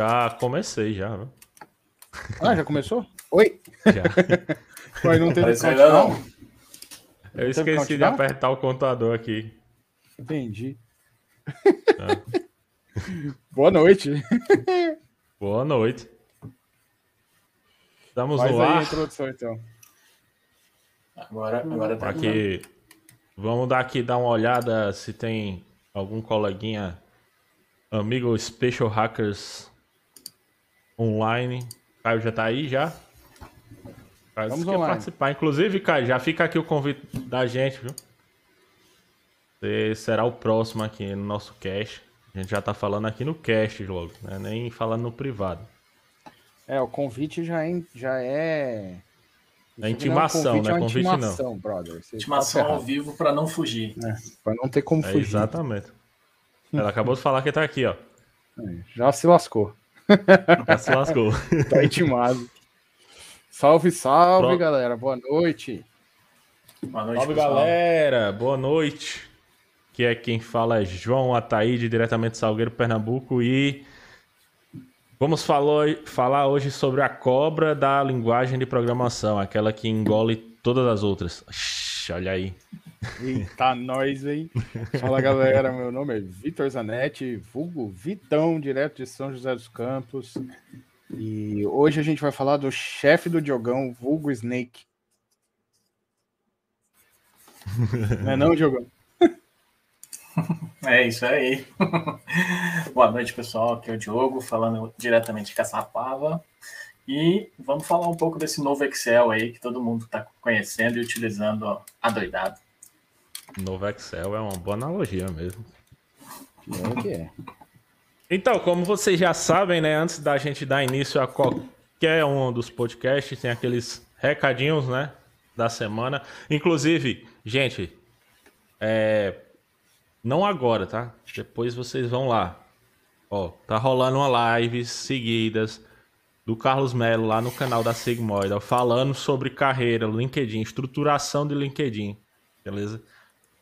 Já comecei, já. Viu? Ah, já começou? Oi? Já. Mas não teve countdown? não. Eu Não teve esqueci de apertar o contador aqui. Entendi. Tá. Boa noite. Boa noite. Estamos Faz no aí a ar. introdução, então. Agora, agora tá Aqui, vamos dar aqui dar uma olhada se tem algum coleguinha, amigo Special Hackers online. Caio já tá aí já? Caio Vamos quer online. participar. Inclusive, Caio, já fica aqui o convite da gente, viu? Você será o próximo aqui no nosso cast. A gente já tá falando aqui no cast logo, né? Nem falando no privado. É, o convite já é. Já é... É intimação, convite, né? É Convite não. intimação, brother. Você Intimação tá ao vivo pra não fugir. É, pra não ter como É, fugir. exatamente. Ela acabou de falar que tá aqui, ó. É, Já se lascou. Já se lascou. Tá intimado. salve, salve, Pro- galera. Boa noite. Boa noite, Salve pessoal. galera, boa noite. Que é quem fala é João Ataíde, diretamente de Salgueiro, Pernambuco. E vamos falou- falar hoje sobre a cobra da linguagem de programação, aquela que engole todas as outras. Ixi, olha aí. Eita, nós, hein? Fala, galera. Meu nome é Vitor Zanetti, vulgo Vitão, direto de São José dos Campos. E hoje a gente vai falar do chefe do Diogão, vulgo Snake. Não é não, Diogão? É isso aí. Boa noite, pessoal. Aqui é o Diogo, falando diretamente de Caçapava. E vamos falar um pouco desse novo Excel aí que todo mundo está conhecendo e utilizando ó, adoidado. Novo Excel é uma boa analogia mesmo. É que é. Então, como vocês já sabem, né, antes da gente dar início a qualquer um dos podcasts, tem aqueles recadinhos, né, da semana. Inclusive, gente, é, não agora, tá? Depois vocês vão lá. Ó, tá rolando uma live seguidas do Carlos Melo lá no canal da Sigmoid, falando sobre carreira, LinkedIn, estruturação de LinkedIn, beleza?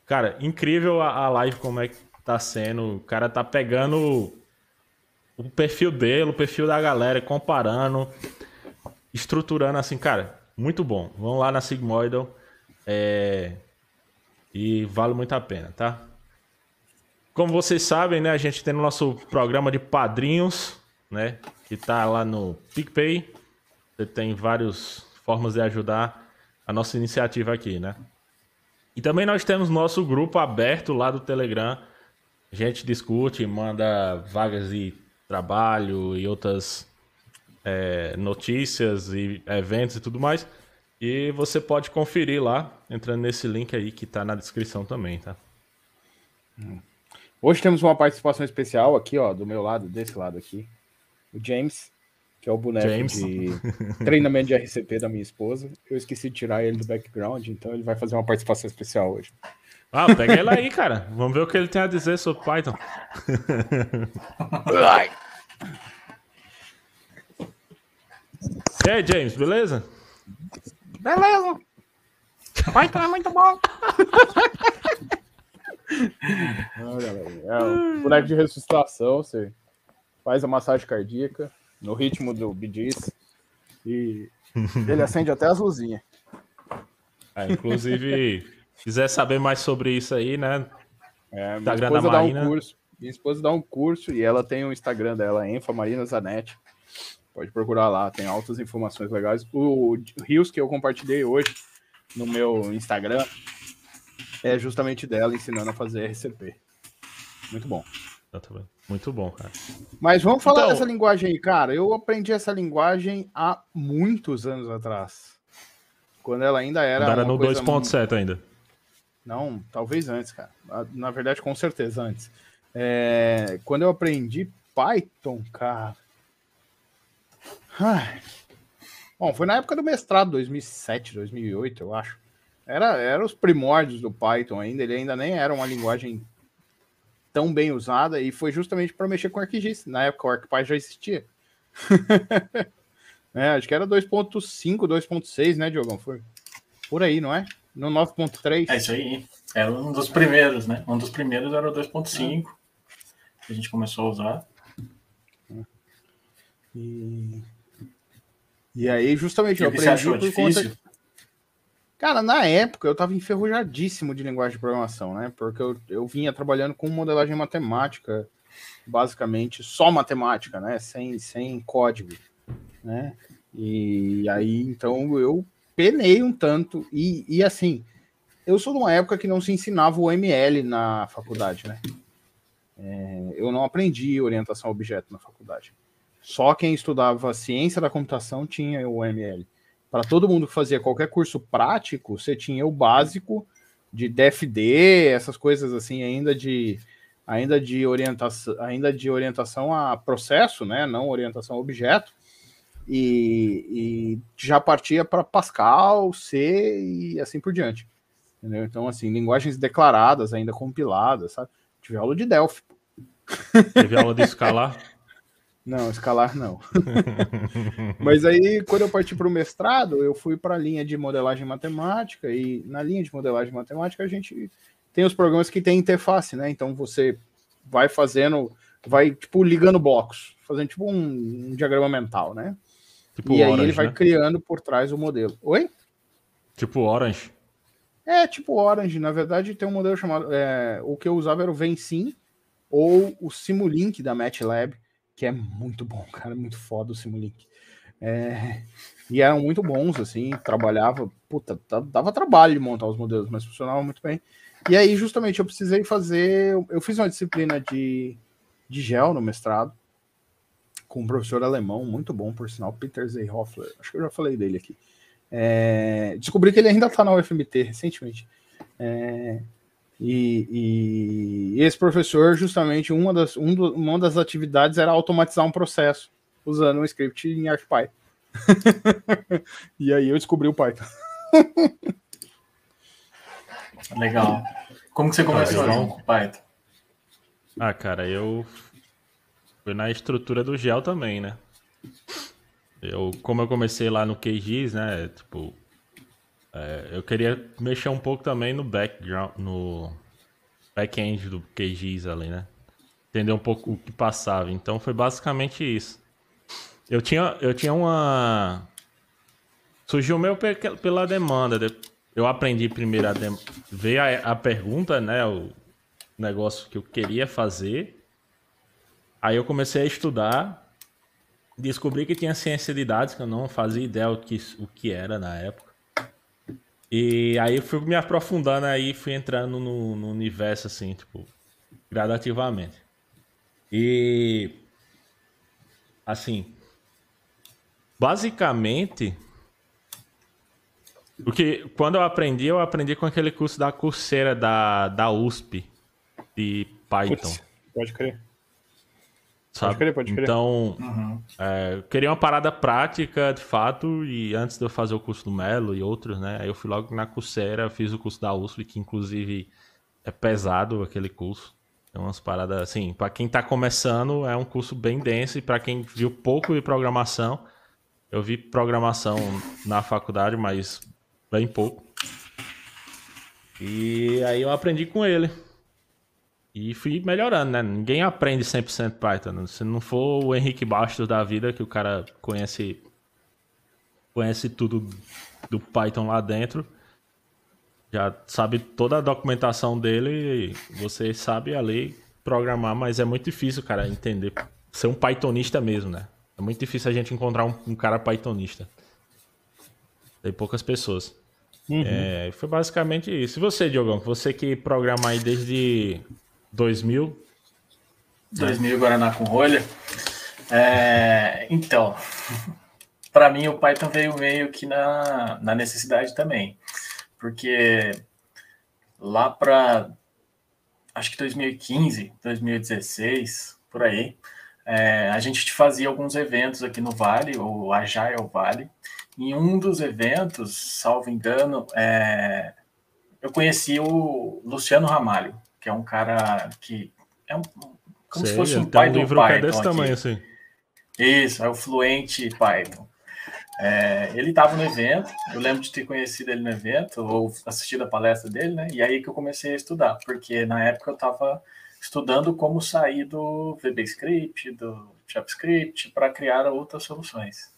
Cara, incrível a, a live como é que tá sendo. O cara tá pegando o perfil dele, o perfil da galera, comparando, estruturando assim, cara, muito bom. Vão lá na Sigmoidal é, e vale muito a pena, tá? Como vocês sabem, né, a gente tem no nosso programa de padrinhos, né, que tá lá no PicPay. Você tem várias formas de ajudar a nossa iniciativa aqui, né? E também nós temos nosso grupo aberto lá do Telegram. A gente discute, manda vagas de trabalho e outras é, notícias e eventos e tudo mais. E você pode conferir lá, entrando nesse link aí que tá na descrição também, tá? Hoje temos uma participação especial aqui, ó, do meu lado, desse lado aqui. O James, que é o boneco James. de treinamento de RCP da minha esposa. Eu esqueci de tirar ele do background, então ele vai fazer uma participação especial hoje. Ah, pega ele aí, cara. Vamos ver o que ele tem a dizer sobre Python. E aí, James, beleza? Beleza! Python é muito bom! Olha, galera, é um boneco de ressuscitação, você faz a massagem cardíaca no ritmo do Bidis e ele acende até as luzinhas. Ah, inclusive, quiser saber mais sobre isso aí, né? É, minha Instagram esposa da dá um curso. Minha esposa dá um curso e ela tem o Instagram dela, Enfa Marina Zanetti. Pode procurar lá, tem altas informações legais. O Rios que eu compartilhei hoje no meu Instagram é justamente dela ensinando a fazer RCP. Muito bom. Exatamente. Muito bom, cara. Mas vamos falar Então- dessa linguagem aí, cara. Eu aprendi essa linguagem há muitos anos atrás. Quando ela ainda era. Era no coisa 2.7 ainda. Não, talvez antes, cara. Na verdade, com certeza antes. É, quando eu aprendi Python, cara. Ai. Bom, foi na época do mestrado, 2007, 2008, eu acho. Era, era os primórdios do Python ainda. Ele ainda nem era uma linguagem tão bem usada e foi justamente para mexer com ArcGIS. Na época, o ArcPy já existia. É, acho que era 2.5, 2.6, né, Diogão? Foi por aí, não é? No 9.3. É isso aí. Era um dos primeiros, né? Um dos primeiros era o 2.5 que a gente começou a usar. E, e aí, justamente, E eu o aprendi por conta. Cara, na época eu tava enferrujadíssimo de linguagem de programação, né? Porque eu, eu vinha trabalhando com modelagem matemática, basicamente só matemática, né? Sem, sem código, né? E aí, então, eu penei um tanto. E, e assim, eu sou de uma época que não se ensinava o ML na faculdade, né? É, eu não aprendi orientação a objeto na faculdade. Só quem estudava ciência da computação tinha o ML. Para todo mundo que fazia qualquer curso prático, você tinha o básico de DFD, essas coisas assim, ainda de ainda de orientação, ainda de orientação a processo, né? Não orientação a objeto. E, e já partia para Pascal, C e assim por diante. Entendeu? Então, assim, linguagens declaradas, ainda compiladas, sabe? Tive aula de Delphi. Teve aula de escalar? Não, escalar não. Mas aí, quando eu parti para o mestrado, eu fui para a linha de modelagem matemática, e na linha de modelagem matemática a gente tem os programas que tem interface, né? Então você vai fazendo, vai tipo ligando blocos, fazendo tipo um, um diagrama mental, né? Tipo e aí Orange, ele vai né? criando por trás o modelo. Oi? Tipo Orange. É tipo Orange, na verdade tem um modelo chamado. é, o que eu usava era o Vencin ou o Simulink da MATLAB, que é muito bom, cara, muito foda o Simulink. É, e eram muito bons, assim, trabalhava, puta, da- dava trabalho de montar os modelos, mas funcionava muito bem. E aí, justamente, eu precisei fazer. Eu fiz uma disciplina de, de gel no mestrado, com um professor alemão, muito bom, por sinal, Peter Zeyhoffler. Acho que eu já falei dele aqui. É, descobri que ele ainda está na UFMT recentemente. É, e, e- esse professor, justamente, uma das, um do- uma das atividades era automatizar um processo usando um script em ArcPy. e aí eu descobri o Python. Legal. Como que você começou legal. com o Python? Ah, cara, eu fui na estrutura do gel também, né? Eu, como eu comecei lá no QGIS, né? Tipo, é, eu queria mexer um pouco também no background, no back-end do QGIS ali, né? Entender um pouco o que passava. Então foi basicamente isso. Eu tinha, eu tinha uma. Surgiu meu pe- pela demanda. de- Eu aprendi primeiro a dem... ver a, a pergunta, né? O negócio que eu queria fazer. Aí eu comecei a estudar. Descobri que tinha ciência de dados, que eu não fazia ideia o que, o que era na época. E aí eu fui me aprofundando aí, fui entrando no, no universo, assim, tipo, gradativamente. E assim, basicamente, porque quando eu aprendi, eu aprendi com aquele curso da Coursera da, da USP de Python, Putz, pode crer. Sabe? crer, pode crer. Então, Uhum. é, eu queria uma parada prática, de fato, e antes de eu fazer o curso do Melo e outros, né, aí eu fui logo na Coursera, fiz o curso da USP, que inclusive é pesado aquele curso. É umas paradas, assim, para quem tá começando, é um curso bem denso, e para quem viu pouco de programação, eu vi programação na faculdade, mas bem pouco. E aí eu aprendi com ele. E fui melhorando, né? Ninguém aprende 100% Python. Se não for o Henrique Bastos da vida, que o cara conhece conhece tudo do Python lá dentro, já sabe toda a documentação dele, você sabe ali programar, mas é muito difícil, cara, entender. Ser um Pythonista mesmo, né? É muito difícil a gente encontrar um, um cara Pythonista. Tem poucas pessoas. É, foi basicamente isso. E você, Diogão? Você que programa aí desde 2000, 2000 Guaraná com rolha. É, então, para mim o Python veio meio que na, na necessidade também, porque lá para acho que 2015, 2016, por aí, é, a gente fazia alguns eventos aqui no Vale, o Agile Vale. Em um dos eventos, salvo engano, é, eu conheci o Luciano Ramalho, que é um cara que é um, como se Sei, fosse um pai um do livro é Python desse aqui. tamanho, assim. Isso, é o Fluente Python. É, ele estava no evento, eu lembro de ter conhecido ele no evento, ou assistido a palestra dele, né? E aí que eu comecei a estudar, porque na época eu estava estudando como sair do VBScript, do JavaScript, para criar outras soluções.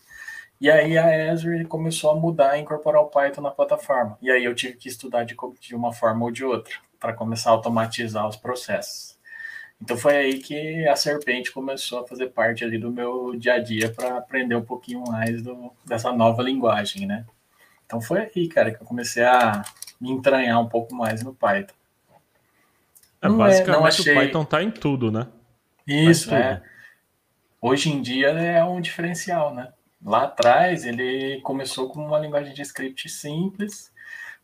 E aí a Azure começou a mudar e incorporar o Python na plataforma. E aí eu tive que estudar de, de uma forma ou de outra, para começar a automatizar os processos. Então foi aí que a Serpente começou a fazer parte ali do meu dia a dia para aprender um pouquinho mais do, dessa nova linguagem, né? Então foi aí, cara, que eu comecei a me entranhar um pouco mais no Python. É, basicamente achei... o Python tá em tudo, né? Isso, tá é. Hoje em dia é um diferencial, né? Lá atrás ele começou com uma linguagem de script simples,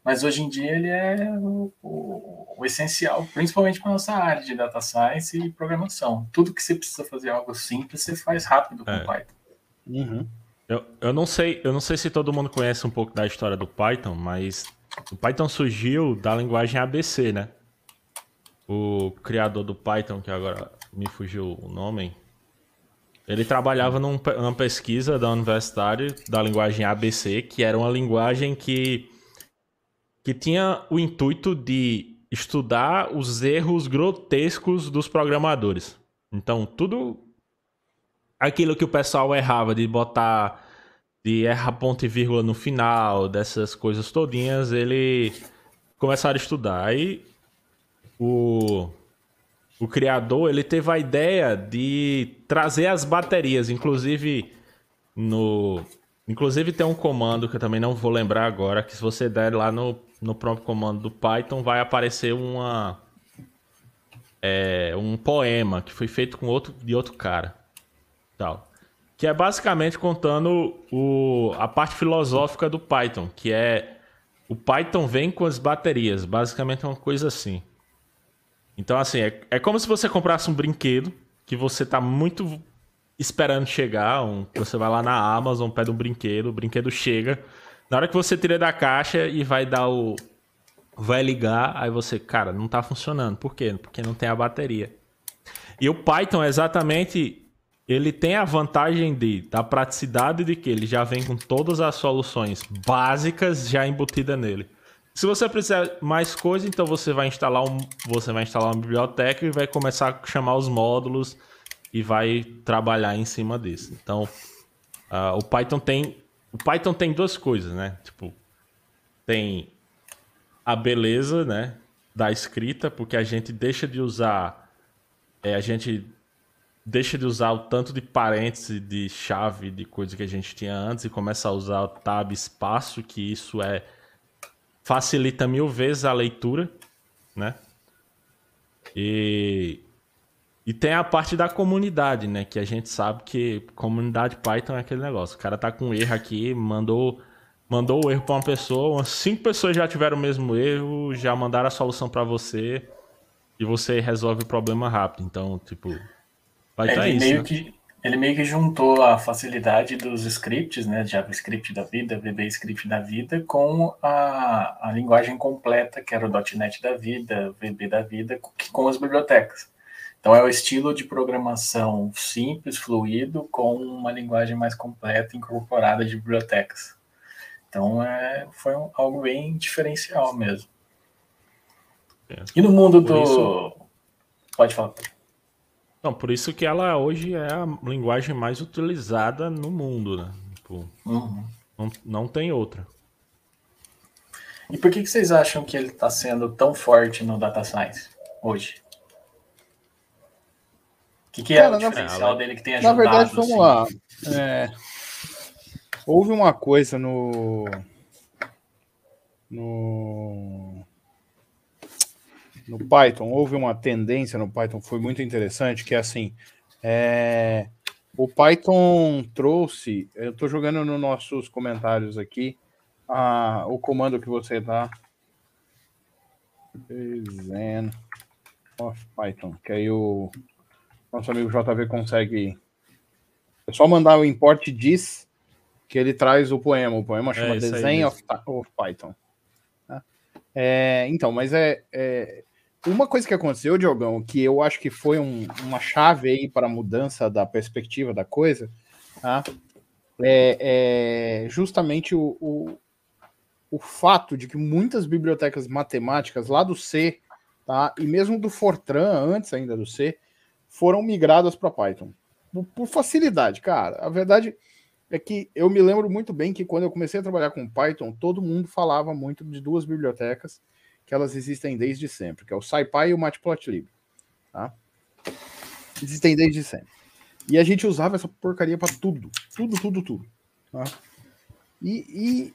mas hoje em dia ele é o, o, o essencial, principalmente para nossa área de data science e programação. Tudo que você precisa fazer algo simples, você faz rápido com é. Python. Uhum. Eu, eu não sei, eu não sei se todo mundo conhece um pouco da história do Python, mas o Python surgiu da linguagem ABC, né? O criador do Python, que agora me fugiu o nome, ele trabalhava num, numa pesquisa da universidade da linguagem ABC, que era uma linguagem que, que tinha o intuito de estudar os erros grotescos dos programadores. Então, tudo aquilo que o pessoal errava de botar de errar ponto e vírgula no final, dessas coisas todinhas, ele começaram a estudar. Aí o o criador, ele teve a ideia de trazer as baterias, inclusive no inclusive tem um comando que eu também não vou lembrar agora, que se você der lá no, no próprio comando do Python vai aparecer uma é, um poema que foi feito com outro de outro cara, tal. Que é basicamente contando o, a parte filosófica do Python, que é o Python vem com as baterias, basicamente é uma coisa assim. Então, assim, é, é como se você comprasse um brinquedo que você tá muito esperando chegar. Um, você vai lá na Amazon, pede um brinquedo, o brinquedo chega. Na hora que você tira da caixa e vai dar o. Vai ligar, aí você, cara, não tá funcionando. Por quê? Porque não tem a bateria. E o Python, exatamente, ele tem a vantagem de, da praticidade de que ele já vem com todas as soluções básicas já embutidas nele. Se você precisar mais coisa, então você vai instalar um, você vai instalar uma biblioteca e vai começar a chamar os módulos e vai trabalhar em cima disso. Então, uh, o Python tem o Python tem duas coisas, né? Tipo, tem a beleza, né, da escrita, porque a gente deixa de usar é, a gente deixa de usar o tanto de parênteses, de chave, de coisa que a gente tinha antes e começa a usar o tab espaço, que isso é facilita mil vezes a leitura, né? E, e tem a parte da comunidade, né? Que a gente sabe que comunidade Python é aquele negócio. O cara tá com um erro aqui, mandou mandou o erro para uma pessoa, umas cinco pessoas já tiveram o mesmo erro, já mandaram a solução para você e você resolve o problema rápido. Então, tipo, vai estar tá isso. Meio né? que ele meio que juntou a facilidade dos scripts, né, JavaScript da vida, VBScript da vida, com a, a linguagem completa, que era o .NET da vida, VB da vida, com as bibliotecas. Então é o estilo de programação simples, fluido, com uma linguagem mais completa, incorporada de bibliotecas. Então é, foi um, algo bem diferencial mesmo. É. E no mundo Por do... Isso... Pode falar. Não, por isso que ela hoje é a linguagem mais utilizada no mundo, né? Tipo, uhum. não, não tem outra. E por que, que vocês acham que ele está sendo tão forte no data science hoje? Que, que é Cara, o diferencial na, dele que tem ajudado? Na verdade, vamos assim? lá. É, houve uma coisa no no no Python, houve uma tendência no Python foi muito interessante, que é assim, é, o Python trouxe, eu estou jogando nos nossos comentários aqui, a, o comando que você dá, Zen of Python, que aí o nosso amigo JV consegue, é só mandar o import diz que ele traz o poema, o poema chama é, Design of, of, Python. Tá? É, então, mas é, é, uma coisa que aconteceu, Diogão, que eu acho que foi um, uma chave aí para a mudança da perspectiva da coisa, tá? é, é justamente o, o, o, fato de que muitas bibliotecas matemáticas lá do C tá? E mesmo do Fortran, antes ainda do C, foram migradas para Python. Por, facilidade, cara. A verdade é que eu me lembro muito bem que quando eu comecei a trabalhar com Python, todo mundo falava muito de duas bibliotecas que elas existem desde sempre, que é o SciPy e o Matplotlib, tá? Existem desde sempre. E a gente usava essa porcaria para tudo, tudo, tudo, tudo. Tá? E, e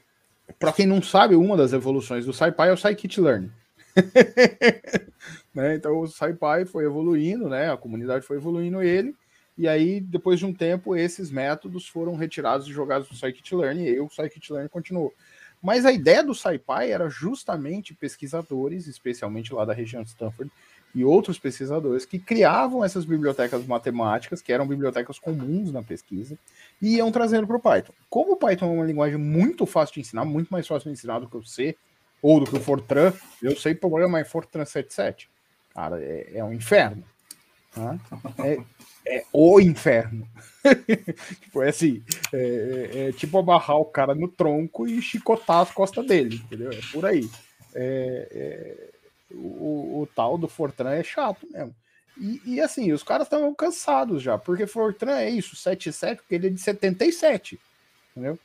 para quem não sabe, uma das evoluções do SciPy é o Scikit-learn. né? Então o SciPy foi evoluindo, né? A comunidade foi evoluindo ele, e aí depois de um tempo esses métodos foram retirados e jogados no Scikit-learn e o Scikit-learn continuou. Mas a ideia do SciPy era justamente pesquisadores, especialmente lá da região de Stanford, e outros pesquisadores que criavam essas bibliotecas matemáticas, que eram bibliotecas comuns na pesquisa, e iam trazendo para o Python. Como o Python é uma linguagem muito fácil de ensinar, muito mais fácil de ensinar do que o C, ou do que o Fortran, eu sei programar em Fortran 77. Cara, é, é um inferno. Tá? É, é o inferno. tipo, é assim, é, é, é, tipo abarrar o cara no tronco e chicotar as costas dele, entendeu? É por aí. É, é o, o, tal do Fortran é chato mesmo. E, e assim, os caras estavam cansados já, porque Fortran é isso, 77, porque ele é de 77, entendeu?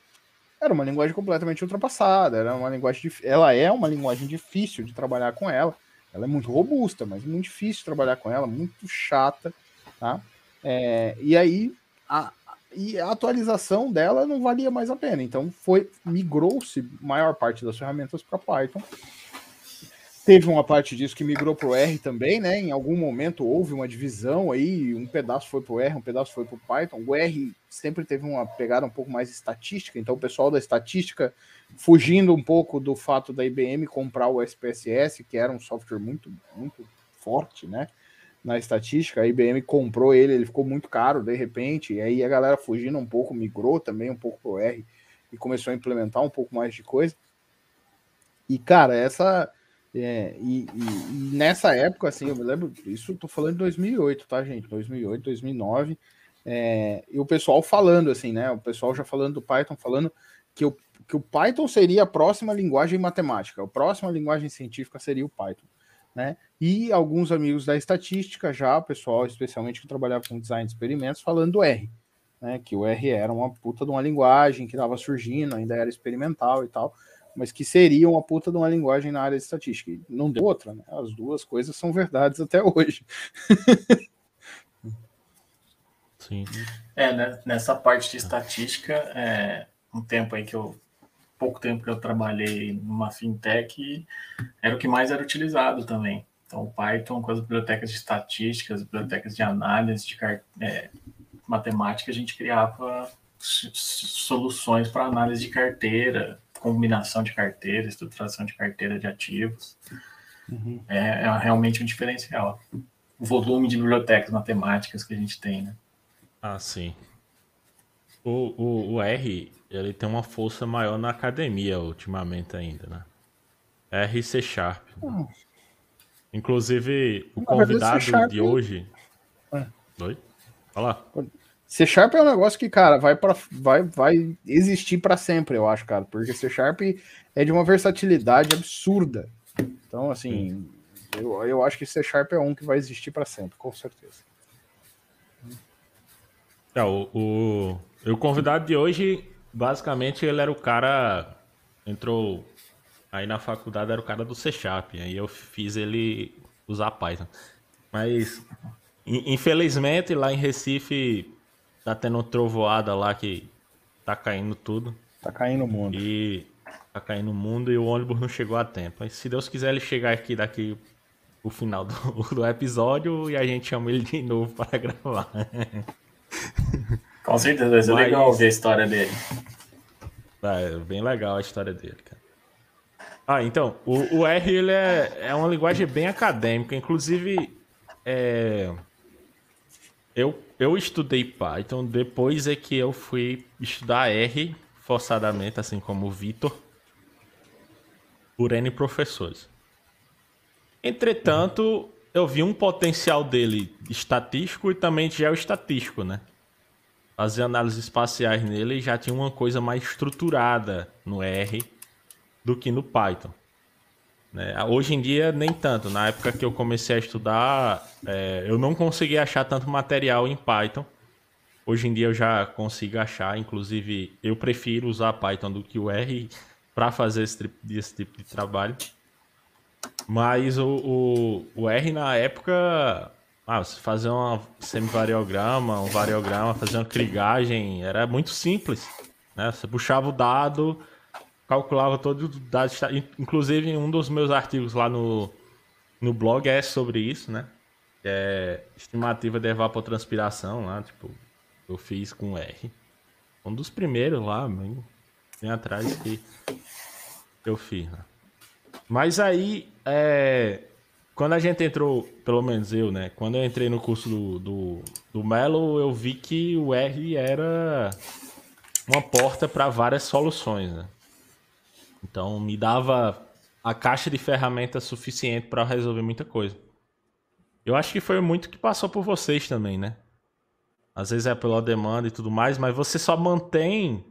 Era uma linguagem completamente ultrapassada, era uma linguagem, ela é uma linguagem difícil de trabalhar com ela, ela é muito robusta, mas muito difícil trabalhar com ela, muito chata, tá? É, e aí a, e a atualização dela não valia mais a pena, então foi migrou-se maior parte das ferramentas para Python Teve uma parte disso que migrou para o R também, né? Em algum momento houve uma divisão aí, um pedaço foi para o R, um pedaço foi para o Python. O R sempre teve uma pegada um pouco mais estatística, então o pessoal da estatística, fugindo um pouco do fato da IBM comprar o SPSS, que era um software muito, muito forte, né? Na estatística, a IBM comprou ele, ele ficou muito caro de repente, e aí a galera fugindo um pouco, migrou também um pouco para o R e começou a implementar um pouco mais de coisa. E cara, essa é, e, e, e, nessa época, assim, eu me lembro, isso tô falando de 2008, tá, gente? 2008, 2009, é, e o pessoal falando, assim, né? O pessoal já falando do Python, falando que o, que o Python seria a próxima linguagem matemática, a próxima linguagem científica seria o Python, né? E alguns amigos da estatística já, o pessoal, especialmente que trabalhava com design de experimentos, falando do R, né? Que o R era uma puta de uma linguagem que estava surgindo, ainda era experimental e tal mas que seria uma puta de uma linguagem na área de estatística. E não deu outra, né? As duas coisas são verdades até hoje. Sim. É, né? nessa parte de estatística, é, um tempo aí que eu pouco tempo que eu trabalhei numa fintech, era o que mais era utilizado também. Então, o Python com as bibliotecas de estatística, as bibliotecas de análise de é, matemática, a gente criava soluções para análise de carteira, combinação de carteira, estruturação de carteira de ativos. Uhum. É, é, realmente um diferencial. O volume de bibliotecas matemáticas que a gente tem, né? Ah, sim. O, o, o R, ele tem uma força maior na academia ultimamente ainda, né? R C Sharp. Hum. Inclusive, o convidado de hoje... É. Oi? Fala. C Sharp é um negócio que, cara, vai para vai, vai existir para sempre, eu acho, cara, porque C Sharp é de uma versatilidade absurda. Então, assim, eu, eu acho que C Sharp é um que vai existir para sempre, com certeza. É, o, o, o convidado de hoje, basicamente, ele era o cara. Entrou aí na faculdade, era o cara do C Sharp. Aí eu fiz ele usar Python. Mas, infelizmente, lá em Recife Tá tendo trovoada lá que tá caindo tudo. Tá caindo o mundo. E tá caindo o mundo e o ônibus não chegou a tempo. Mas se Deus quiser ele chegar aqui daqui o final do, do episódio e a gente chama ele de novo para gravar. Com certeza, vai ser Mas... legal ver a história dele. É, bem legal a história dele, cara. Ah, então, o, o R ele é, é uma linguagem bem acadêmica, inclusive é, eu eu estudei Python, depois é que eu fui estudar R forçadamente, assim como o Vitor, por N professores. Entretanto, eu vi um potencial dele estatístico e também geoestatístico, né? Fazer análises espaciais nele já tinha uma coisa mais estruturada no R do que no Python. Né? Hoje em dia, nem tanto. Na época que eu comecei a estudar, é, eu não conseguia achar tanto material em Python. Hoje em dia eu já consigo achar, inclusive eu prefiro usar Python do que o R para fazer esse, esse, tipo de trabalho. Mas o, o, o R na época, ah, você fazer um semivariograma, um variograma, fazer uma crigagem, era muito simples. Né? Você puxava o dado, calculava todo o dado. Inclusive, um dos meus artigos lá no, no blog é sobre isso, né? É estimativa de evapotranspiração lá, tipo, eu fiz com R. Um dos primeiros lá, bem, bem atrás que eu fiz. Né? Mas aí, é, quando a gente entrou, pelo menos eu, né? Quando eu entrei no curso do, do, do Melo, eu vi que o R era uma porta para várias soluções. Né? Então, me dava a caixa de ferramentas suficiente para resolver muita coisa. Eu acho que foi muito que passou por vocês também, né? Às vezes é pela demanda e tudo mais, mas você só mantém.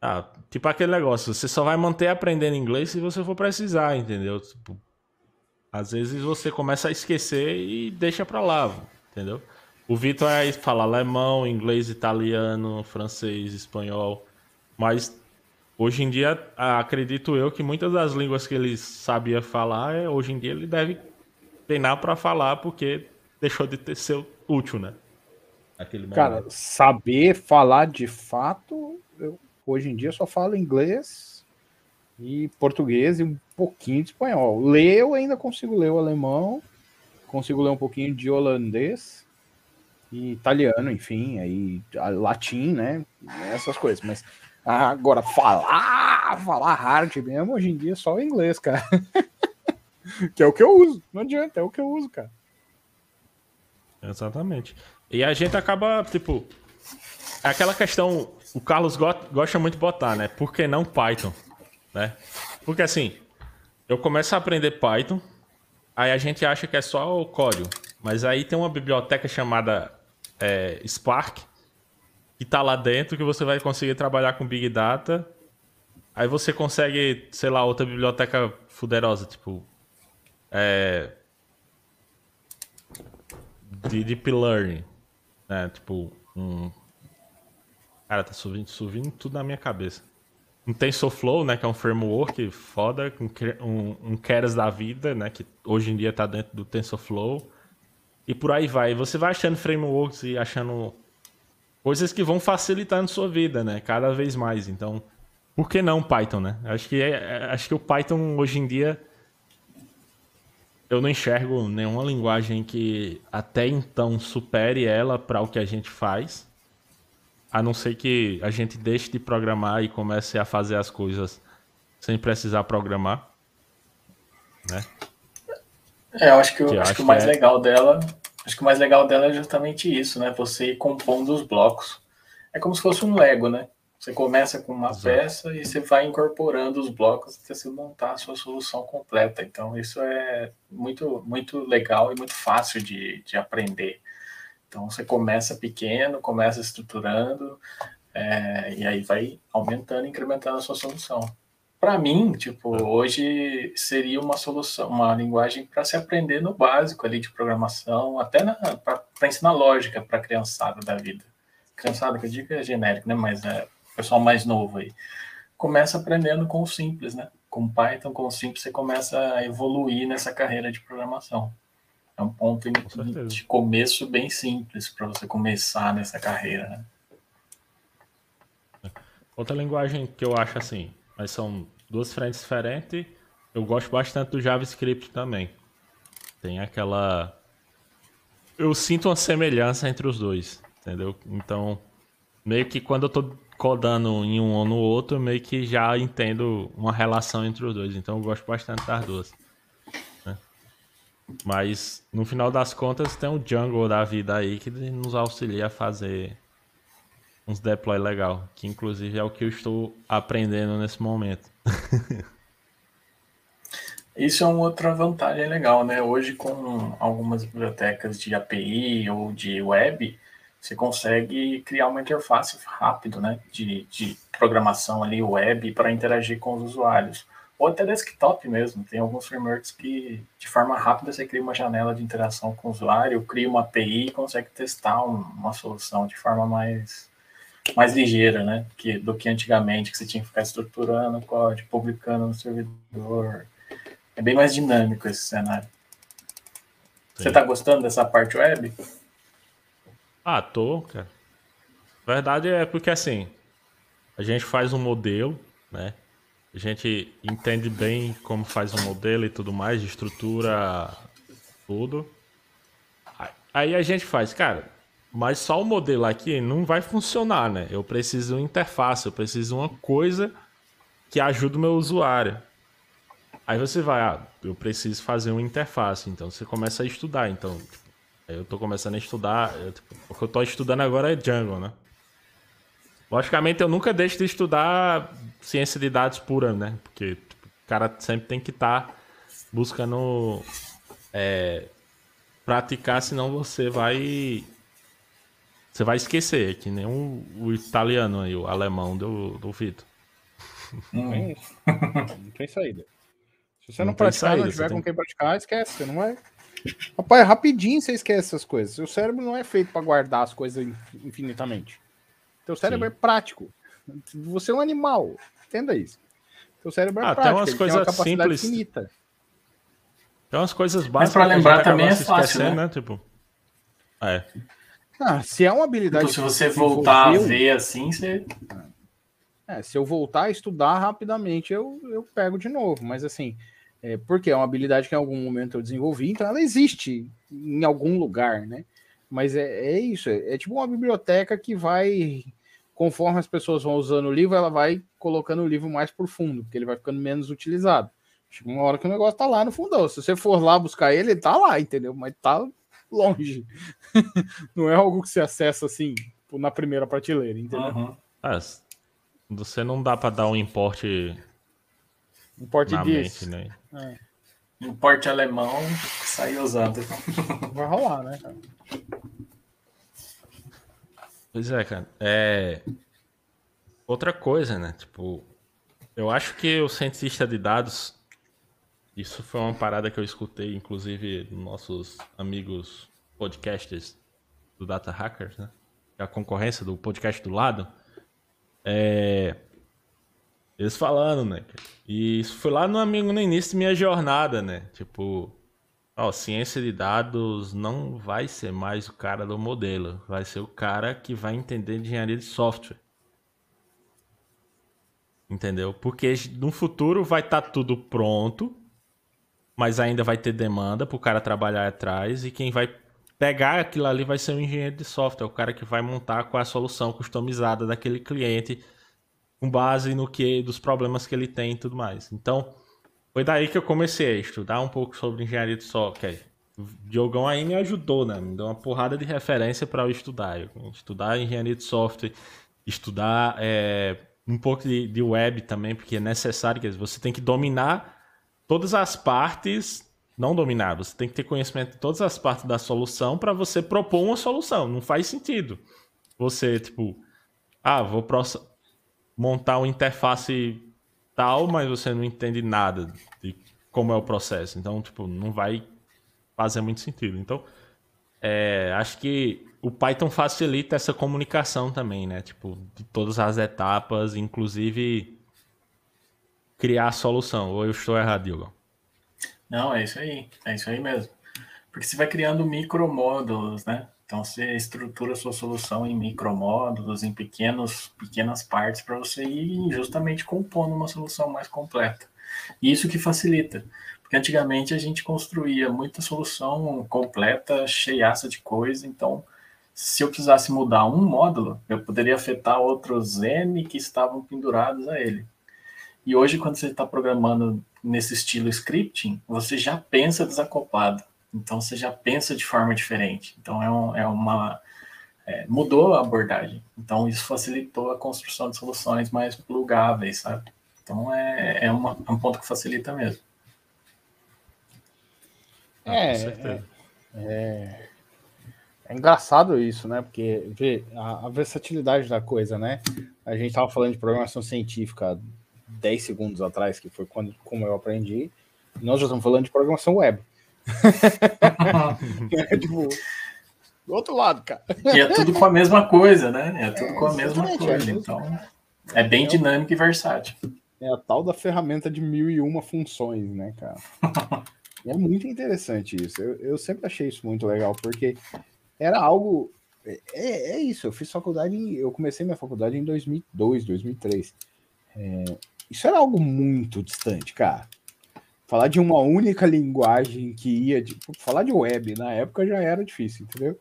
Ah, tipo aquele negócio, você só vai manter aprendendo inglês se você for precisar, entendeu? Tipo, às vezes você começa a esquecer e deixa pra lá, entendeu? O Vitor fala alemão, inglês, italiano, francês, espanhol, mas hoje em dia acredito eu que muitas das línguas que ele sabia falar, é, hoje em dia ele deve treinar para falar porque deixou de ter ser útil, né? Aquele Cara, saber falar de fato, eu, hoje em dia só falo inglês e português e um pouquinho de espanhol. Ler eu ainda consigo ler o alemão, consigo ler um pouquinho de holandês e italiano, enfim, aí latim, né? Essas coisas, mas agora falar, falar hard mesmo, hoje em dia é só o inglês, cara. que é o que eu uso, não adianta, é o que eu uso, cara. Exatamente. E a gente acaba, tipo. É aquela questão. O Carlos gosta muito de botar, né? Por que não Python? Né? Porque assim, eu começo a aprender Python, aí a gente acha que é só o código. Mas aí tem uma biblioteca chamada é, Spark, que tá lá dentro, que você vai conseguir trabalhar com Big Data. Aí você consegue, sei lá, outra biblioteca fuderosa, tipo. É, de Deep Learning. Né? Tipo, um. Cara, tá subindo, subindo tudo na minha cabeça. Um TensorFlow, né? Que é um framework foda, um, um, um Keras da vida, né? Que hoje em dia tá dentro do TensorFlow. E por aí vai. Você vai achando frameworks e achando coisas que vão facilitando sua vida, né? Cada vez mais. Então, por que não Python, né? Acho que, é, é acho que o Python hoje em dia eu não enxergo nenhuma linguagem que até então supere ela para o que a gente faz. A não ser que a gente deixe de programar e comece a fazer as coisas sem precisar programar. Né? É, eu acho que, eu, acho que o mais é... legal dela. Acho que o mais legal dela é justamente isso, né? Você ir compondo os blocos. É como se fosse um Lego, né? Você começa com uma Exato. peça e você vai incorporando os blocos até você montar a sua solução completa. Então, isso é muito, muito legal e muito fácil de, de aprender. Então, você começa pequeno, começa estruturando, é, e aí vai aumentando, incrementando a sua solução. Para mim, tipo, é. hoje seria uma solução, uma linguagem para se aprender no básico ali de programação, até para ensinar lógica para a criançada da vida. Criançada, que eu digo é genérico, né? Mas é pessoal mais novo aí, começa aprendendo com o simples, né? Com Python, com o simples, você começa a evoluir nessa carreira de programação. É um ponto de começo bem simples para você começar nessa carreira, né? Outra linguagem que eu acho assim, mas são duas frentes diferentes. Eu gosto bastante do JavaScript também. Tem aquela. Eu sinto uma semelhança entre os dois, entendeu? Então, meio que quando eu tô codando em um ou no outro, meio que já entendo uma relação entre os dois. Então eu gosto bastante das duas. Né? Mas no final das contas tem o Django da vida aí que nos auxilia a fazer uns deploy legal, que inclusive é o que eu estou aprendendo nesse momento. Isso é uma outra vantagem legal, né? Hoje com algumas bibliotecas de API ou de web, você consegue criar uma interface rápido, né, de, de programação ali web para interagir com os usuários. ou até desktop mesmo. Tem alguns frameworks que, de forma rápida, você cria uma janela de interação com o usuário, cria uma API e consegue testar uma solução de forma mais, mais ligeira, né? Que, do que antigamente, que você tinha que ficar estruturando o código, publicando no servidor. É bem mais dinâmico esse cenário. Sim. Você está gostando dessa parte web? Ah, tô, cara. Verdade é porque assim, a gente faz um modelo, né? A gente entende bem como faz um modelo e tudo mais, estrutura, tudo. Aí a gente faz, cara, mas só o modelo aqui não vai funcionar, né? Eu preciso de uma interface, eu preciso de uma coisa que ajude o meu usuário. Aí você vai, ah, eu preciso fazer uma interface, então você começa a estudar. Então, tipo, eu tô começando a estudar, eu, tipo, o que eu tô estudando agora é Django, né? Logicamente, eu nunca deixo de estudar ciência de dados pura, né? Porque tipo, o cara sempre tem que estar tá buscando é, praticar, senão você vai. Você vai esquecer, que nem o, o italiano aí, o alemão do, do Vitor. Hum. Não tem saída. Se você não, não praticar, saída, não tiver com tem... quem praticar, esquece. Você não vai. Rapaz, rapidinho você esquece essas coisas. O cérebro não é feito para guardar as coisas infinitamente. Teu cérebro Sim. é prático. Você é um animal. Entenda isso. Teu cérebro é ah, prático. Tem umas coisas tem uma capacidade simples. infinita. Tem umas coisas básicas. Mas para lembrar também é fácil, né? né? Tipo, é. Ah, se é uma habilidade. Então, se você voltar a ver assim, você. É, se eu voltar a estudar rapidamente, eu, eu pego de novo. Mas assim, é, porque é uma habilidade que em algum momento eu desenvolvi, então ela existe em algum lugar, né? Mas é, é isso, é, é tipo uma biblioteca que vai, conforme as pessoas vão usando o livro, ela vai colocando o livro mais por fundo, porque ele vai ficando menos utilizado. Chega uma hora que o negócio tá lá no fundão. Se você for lá buscar ele, ele tá lá, entendeu? Mas tá longe. não é algo que você acessa assim na primeira prateleira, entendeu? Uhum. Ah, você não dá para dar um importe. Importe disso. Mente, né? É. Importe alemão, sair usando. Vai rolar, né, cara? Pois é, cara. É... Outra coisa, né? Tipo, eu acho que o cientista de dados. Isso foi uma parada que eu escutei, inclusive, nossos amigos podcasters do Data Hackers, né? É a concorrência do podcast do lado. É... Eles falando, né? E isso foi lá no amigo no início da minha jornada, né? Tipo, Ó, ciência de dados não vai ser mais o cara do modelo, vai ser o cara que vai entender de engenharia de software. Entendeu? Porque no futuro vai estar tá tudo pronto, mas ainda vai ter demanda para o cara trabalhar atrás e quem vai pegar aquilo ali vai ser o engenheiro de software, o cara que vai montar com a solução customizada daquele cliente com base no que dos problemas que ele tem e tudo mais. Então, foi daí que eu comecei a estudar um pouco sobre engenharia de software. Diogão aí me ajudou, né? Me deu uma porrada de referência para eu estudar. Estudar engenharia de software, estudar é, um pouco de, de, web também, porque é necessário, quer dizer, você tem que dominar todas as partes, não dominar, você tem que ter conhecimento de todas as partes da solução para você propor uma solução. Não faz sentido. Você, tipo, ah, vou montar uma interface tal, mas você não entende nada de como é o processo. Então, tipo, não vai fazer muito sentido. Então, é, acho que o Python facilita essa comunicação também, né? Tipo, de todas as etapas, inclusive criar a solução. Ou eu estou errado, Diogo? Não, é isso aí. É isso aí mesmo. Porque você vai criando micromódulos, né? Então você estrutura a sua solução em micromódulos, em pequenos, pequenas partes para você ir justamente compondo uma solução mais completa. E isso que facilita. Porque antigamente a gente construía muita solução completa, cheiaça de coisa, então se eu precisasse mudar um módulo, eu poderia afetar outros N que estavam pendurados a ele. E hoje, quando você está programando nesse estilo scripting, você já pensa desacoplado. Então você já pensa de forma diferente. Então é, um, é uma. É, mudou a abordagem. Então isso facilitou a construção de soluções mais plugáveis, sabe? Então é, é, uma, é um ponto que facilita mesmo. É, é, é, é, engraçado isso, né? Porque vê a, a, versatilidade da coisa, né? A gente estava falando de programação científica 10 segundos atrás, que foi quando como eu aprendi, nós já estamos falando de programação web. é, tipo, do outro lado, cara. E é tudo com a mesma coisa, né? É tudo é, com a mesma coisa. É então, é bem dinâmico e versátil. É a tal da ferramenta de mil e uma funções, né, cara? é muito interessante isso. Eu, eu sempre achei isso muito legal, porque era algo. É, é, é isso, eu fiz faculdade, em, eu comecei minha faculdade em 2002, 2003. É, isso era algo muito distante, cara. Falar de uma única linguagem que ia. De, falar de web na época já era difícil, entendeu?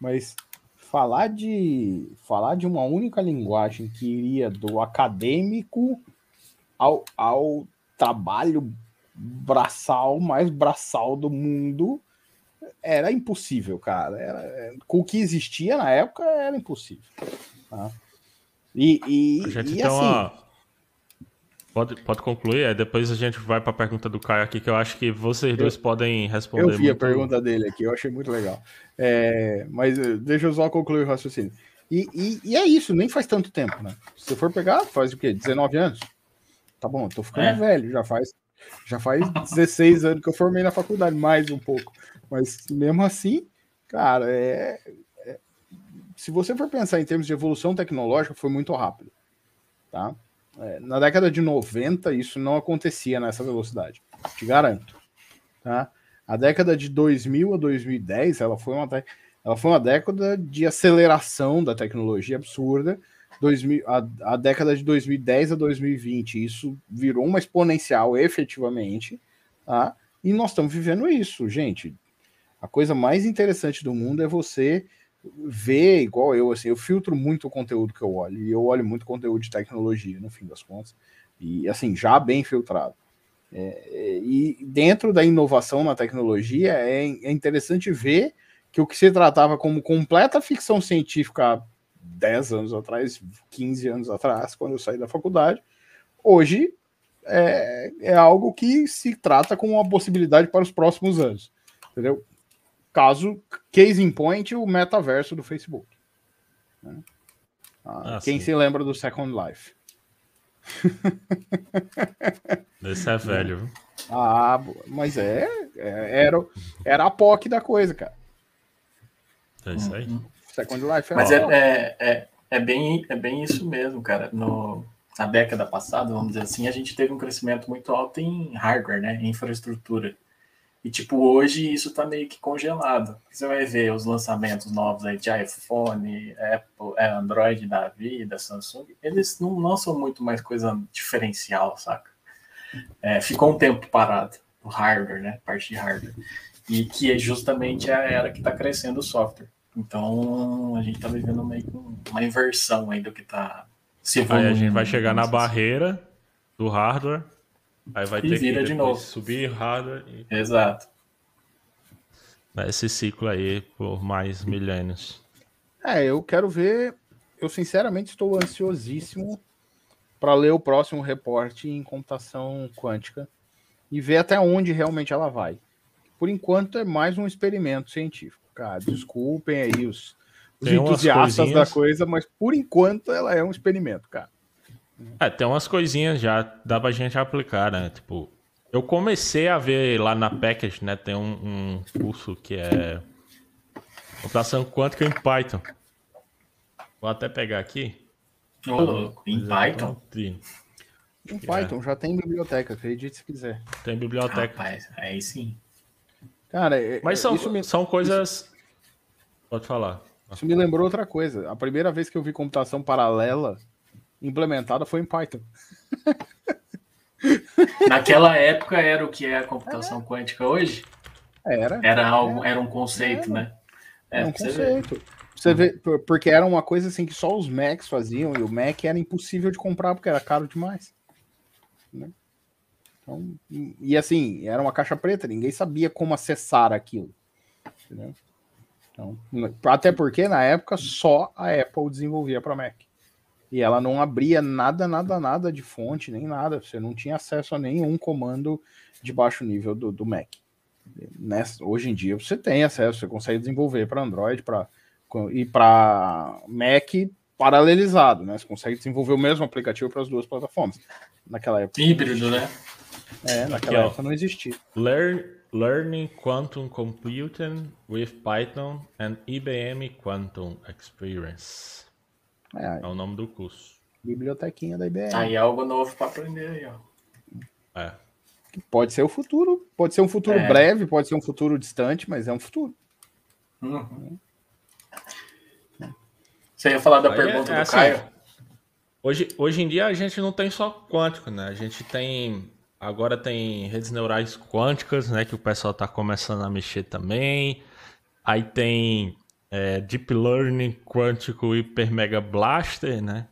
Mas falar de falar de uma única linguagem que iria do acadêmico ao, ao trabalho braçal mais braçal do mundo era impossível, cara. Era, com o que existia na época era impossível. Tá? E, e, e assim, Pode, pode concluir, aí depois a gente vai para a pergunta do Caio aqui, que eu acho que vocês dois podem responder. Eu vi muito... a pergunta dele aqui, eu achei muito legal. É, mas eh, deixa eu só concluir o raciocínio. E, e, e, é isso, nem faz tanto tempo, né? Se você for pegar, faz o quê? 19 anos? Tá bom, eu tô ficando é. velho, já faz, já faz 16 anos que eu formei na faculdade, mais um pouco. Mas mesmo assim, cara, é, é se você for pensar em termos de evolução tecnológica, foi muito rápido, tá? É, na década de 90, isso não acontecia nessa velocidade, te garanto. Tá? A década de 2000 a 2010, ela foi uma, ela foi uma década de aceleração da tecnologia absurda. 2000, a, a década de 2010 a 2020, isso virou uma exponencial efetivamente. Tá? E nós estamos vivendo isso, gente. A coisa mais interessante do mundo é você ver igual eu, assim, eu filtro muito o conteúdo que eu olho, e eu olho muito conteúdo de tecnologia, no fim das contas, e assim, já bem filtrado. É, e dentro da inovação na tecnologia, é, é interessante ver que o que se tratava como completa ficção científica há 10 anos atrás, 15 anos atrás, quando eu saí da faculdade, hoje é, é algo que se trata como uma possibilidade para os próximos anos. Entendeu? Caso, case in point, o metaverso do Facebook. Né? Ah, ah, quem sim. se lembra do Second Life? Esse é velho. Ah, mas é, é, era, era a POC da coisa, cara. É isso aí. Second Life Mas é, é, é, é, bem, é bem isso mesmo, cara. No, na década passada, vamos dizer assim, a gente teve um crescimento muito alto em hardware, né? Em infraestrutura. E, tipo, hoje isso tá meio que congelado. Você vai ver os lançamentos novos aí de iPhone, Apple, é, Android da vida, Samsung, eles não lançam muito mais coisa diferencial, saca? É, ficou um tempo parado, o hardware, né? Parte de hardware. E que é justamente a era que está crescendo o software. Então, a gente está vivendo meio que uma inversão aí do que está se evoluindo. Aí a gente vai chegar na barreira do hardware Aí vai e ter vira que de novo. subir hardware. E... Exato. Esse ciclo aí por mais milênios. É, eu quero ver. Eu sinceramente estou ansiosíssimo para ler o próximo reporte em computação quântica e ver até onde realmente ela vai. Por enquanto é mais um experimento científico, cara. Desculpem aí os, os entusiastas da coisa, mas por enquanto ela é um experimento, cara. É, tem umas coisinhas já, dá pra gente aplicar, né? Tipo, eu comecei a ver lá na Package, né? Tem um, um curso que é computação quântica em Python. Vou até pegar aqui. Oh, em Python? Em Python, já tem biblioteca, acredite se quiser. Tem biblioteca. Rapaz, aí sim. Cara, é, mas são, me... são coisas. Isso... Pode falar. Isso me lembrou outra coisa. A primeira vez que eu vi computação paralela implementada foi em Python. Naquela época era o que é a computação é. quântica hoje? Era. Era algo, era um conceito, era. né? É, era um conceito. Você vê, porque era uma coisa assim que só os Macs faziam e o Mac era impossível de comprar porque era caro demais. Né? Então, e assim, era uma caixa preta, ninguém sabia como acessar aquilo. Entendeu? Então, até porque na época só a Apple desenvolvia para Mac e ela não abria nada, nada, nada de fonte, nem nada. Você não tinha acesso a nenhum comando de baixo nível do, do Mac. Nessa, hoje em dia você tem acesso, você consegue desenvolver para Android pra, e para Mac paralelizado, né? Você consegue desenvolver o mesmo aplicativo para as duas plataformas. Naquela época. Híbrido, né? É, naquela Aqui, época ó, não existia. Learn, learning Quantum Computing with Python and IBM Quantum Experience. É, é o nome do curso. Bibliotequinha da IBM. Aí é algo novo para aprender aí, ó. É. Pode ser o futuro, pode ser um futuro é. breve, pode ser um futuro distante, mas é um futuro. Uhum. Você ia falar da Aí pergunta é, é do assim, Caio? Hoje, hoje em dia a gente não tem só quântico, né? A gente tem. Agora tem redes neurais quânticas, né? Que o pessoal está começando a mexer também. Aí tem é, Deep Learning quântico Hyper Mega Blaster, né?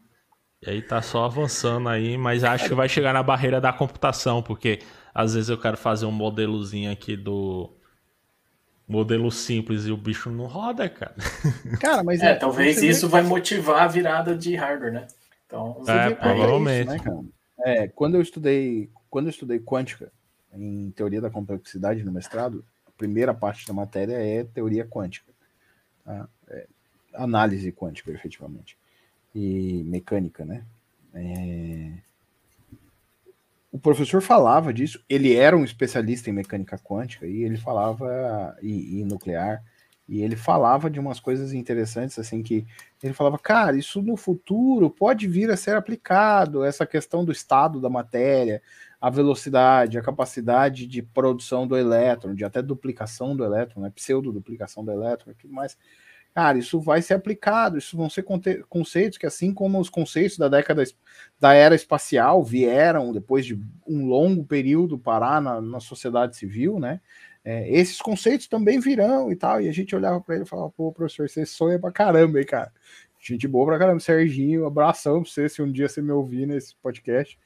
E aí tá só avançando aí, mas acho que vai chegar na barreira da computação, porque às vezes eu quero fazer um modelozinho aqui do modelo simples e o bicho não roda, cara. Cara, mas é, é talvez isso vai motivar a virada de hardware, né? Então, é, provavelmente. É, isso, né, é, quando eu estudei, quando eu estudei quântica em teoria da complexidade no mestrado, a primeira parte da matéria é teoria quântica, é, análise quântica, efetivamente, e mecânica, né? É, o professor falava disso, ele era um especialista em mecânica quântica e ele falava e, e, nuclear e ele falava de umas coisas interessantes assim que ele falava, cara, isso no futuro pode vir a ser aplicado, essa questão do estado da matéria, a velocidade, a capacidade de produção do elétron, de até duplicação do elétron, né, pseudo duplicação do elétron, e tudo mais. Cara, isso vai ser aplicado, isso vão ser conceitos que, assim como os conceitos da década da era espacial vieram depois de um longo período parar na, na sociedade civil, né? É, esses conceitos também virão e tal. E a gente olhava para ele e falava, pô, professor, você sonha pra caramba, hein, cara? Gente boa pra caramba, Serginho, abração pra você se um dia você me ouvir nesse podcast.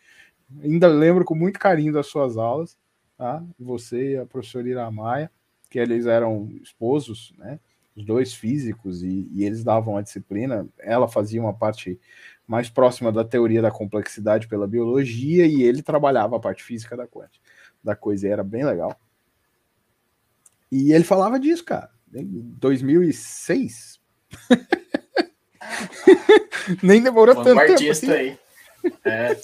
Ainda lembro com muito carinho das suas aulas, tá? Você e a professora Iramaia, que eles eram esposos, né? os dois físicos, e, e, eles davam a disciplina. Ela fazia uma parte mais próxima da teoria da complexidade pela biologia, e ele trabalhava a parte física da coisa, da coisa e era bem legal. E ele falava disso, cara, em 2006. Nem demorou tanto tempo assim. Aí. É.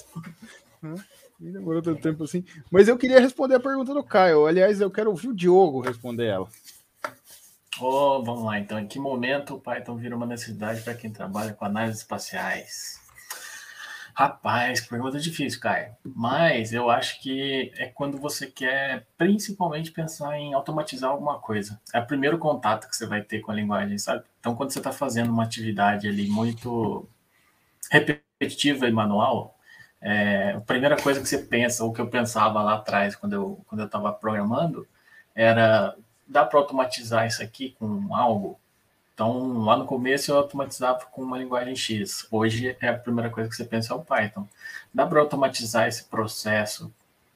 Nem demorou tanto tempo assim. Mas eu queria responder a pergunta do Caio. Aliás, eu quero ouvir o Diogo responder ela. Oh, vamos lá, então. Em que momento o Python vira uma necessidade para quem trabalha com análises espaciais? Rapaz, que pergunta difícil, Caio. Mas eu acho que é quando você quer principalmente pensar em automatizar alguma coisa. É o primeiro contato que você vai ter com a linguagem, sabe? Então, quando você está fazendo uma atividade ali muito repetitiva e manual, é, a primeira coisa que você pensa, ou que eu pensava lá atrás, quando eu quando eu estava programando, era dá para automatizar isso aqui com algo? Então, lá no começo eu automatizava com uma linguagem X. Hoje é a primeira coisa que você pensa é o Python. Dá para automatizar esse processo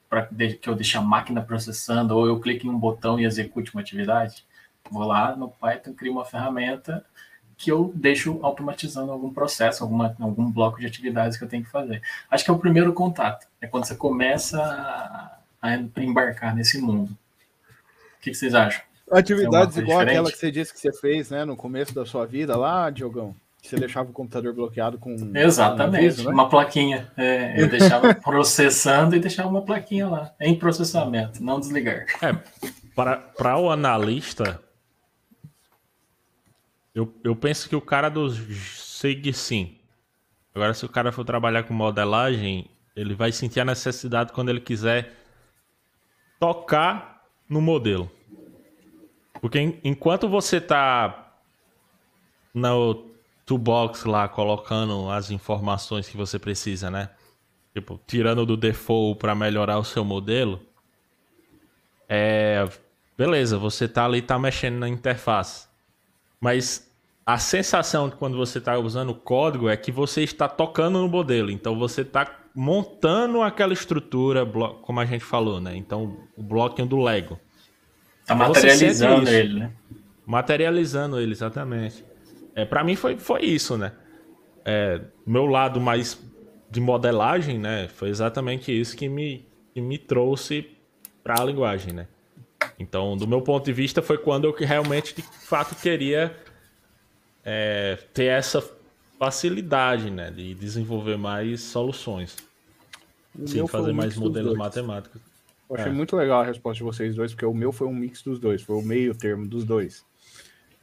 para que eu deixe a máquina processando ou eu clique em um botão e execute uma atividade? Vou lá no Python, crio uma ferramenta que eu deixo automatizando algum processo, alguma, algum bloco de atividades que eu tenho que fazer. Acho que é o primeiro contato. É quando você começa a, a embarcar nesse mundo. O que, que vocês acham? Atividades igual diferente? aquela que você disse que você fez, né, no começo da sua vida lá, Diogão. Que você deixava o computador bloqueado com. Exatamente, um aviso, né? uma plaquinha. É, eu deixava processando e deixava uma plaquinha lá, em processamento, não desligar. É, para o analista, eu, eu penso que o cara do SIG sim. Agora, se o cara for trabalhar com modelagem, ele vai sentir a necessidade quando ele quiser tocar no modelo. Porque enquanto você tá no toolbox lá colocando as informações que você precisa, né? Tipo, tirando do default para melhorar o seu modelo, é beleza, você tá ali tá mexendo na interface. Mas a sensação de quando você está usando o código é que você está tocando no modelo. Então você está montando aquela estrutura, como a gente falou, né? Então o bloquinho do Lego. Tá materializando ele, né? Materializando ele, exatamente. É, para mim foi, foi isso, né? É, meu lado mais de modelagem, né? Foi exatamente isso que me, que me trouxe para a linguagem, né? Então, do meu ponto de vista, foi quando eu realmente, de fato, queria é, ter essa facilidade, né, de desenvolver mais soluções. O Sim, fazer um mais modelos matemáticos. Eu achei É. muito legal a resposta de vocês dois, porque o meu foi um mix dos dois, foi o meio termo dos dois.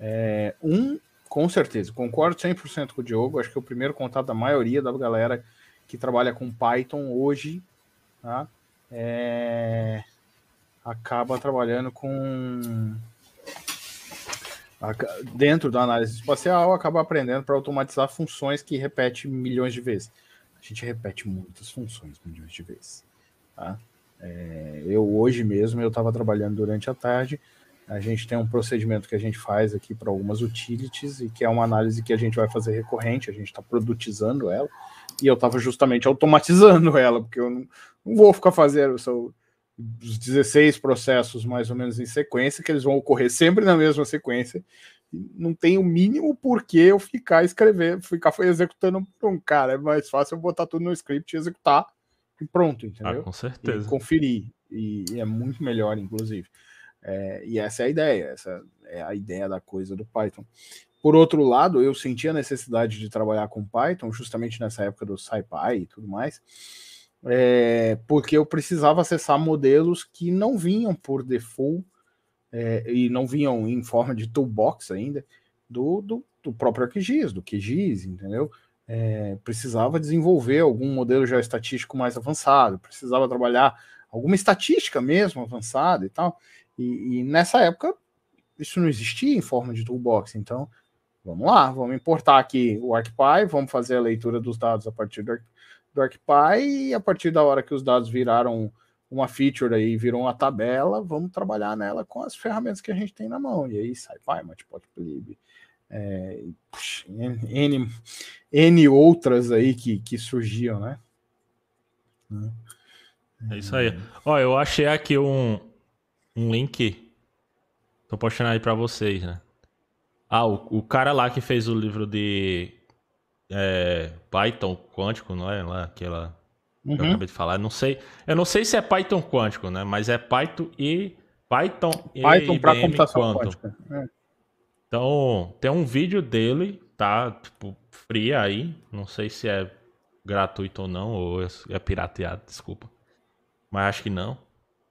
É, um, com certeza, concordo 100% com o Diogo, acho que é o primeiro contato da maioria da galera que trabalha com Python hoje, tá? É, acaba trabalhando com dentro da análise espacial, acaba aprendendo para automatizar funções que repete milhões de vezes. A gente repete muitas funções milhões de vezes. Tá? É, eu hoje mesmo eu estava trabalhando durante a tarde. A gente tem um procedimento que a gente faz aqui para algumas utilities e que é uma análise que a gente vai fazer recorrente. A gente está produtizando ela e eu estava justamente automatizando ela, porque eu não, não vou ficar fazendo são os 16 processos mais ou menos em sequência, que eles vão ocorrer sempre na mesma sequência. E Não tem o mínimo porquê eu ficar escrevendo, ficar executando um cara. É mais fácil eu botar tudo no script e executar e pronto, Ah, entendeu? com e certeza. conferir. E, e é muito melhor, inclusive. É, e essa é a ideia, essa é a ideia da coisa do Python. Por outro lado, eu senti a necessidade de trabalhar com Python justamente nessa época do SciPy e tudo mais, é, porque eu precisava acessar modelos que não vinham por default é, e não vinham em forma de toolbox ainda do, do, do próprio ArcGIS, do QGIS, entendeu? É, precisava desenvolver algum modelo geoestatístico mais avançado, precisava trabalhar alguma estatística mesmo avançada e tal. E, e nessa época isso não existia em forma de toolbox, então vamos lá, vamos importar aqui o ArcPy, vamos fazer a leitura dos dados a partir do, Arc- do ArcPy e a partir da hora que os dados viraram uma feature aí, virou uma tabela, vamos trabalhar nela com as ferramentas que a gente tem na mão. E aí, SciPy, Matplotlib, é, N, N outras aí que, que surgiam, né? É isso aí. Ó, eu achei aqui um, um link. Tô postando aí pra vocês, né? Ah, o, o cara lá que fez o livro de é, Python quântico, não é? Lá, aquela que eu Uhum. acabei de falar. Não sei. Eu não sei se é Python quântico, né? Mas é Python e Python e Python para computação Quantum. quântica. É. Então, tem um vídeo dele, tá? Tipo, free aí. Não sei se é gratuito ou não, ou é é pirateado, desculpa. Mas acho que não.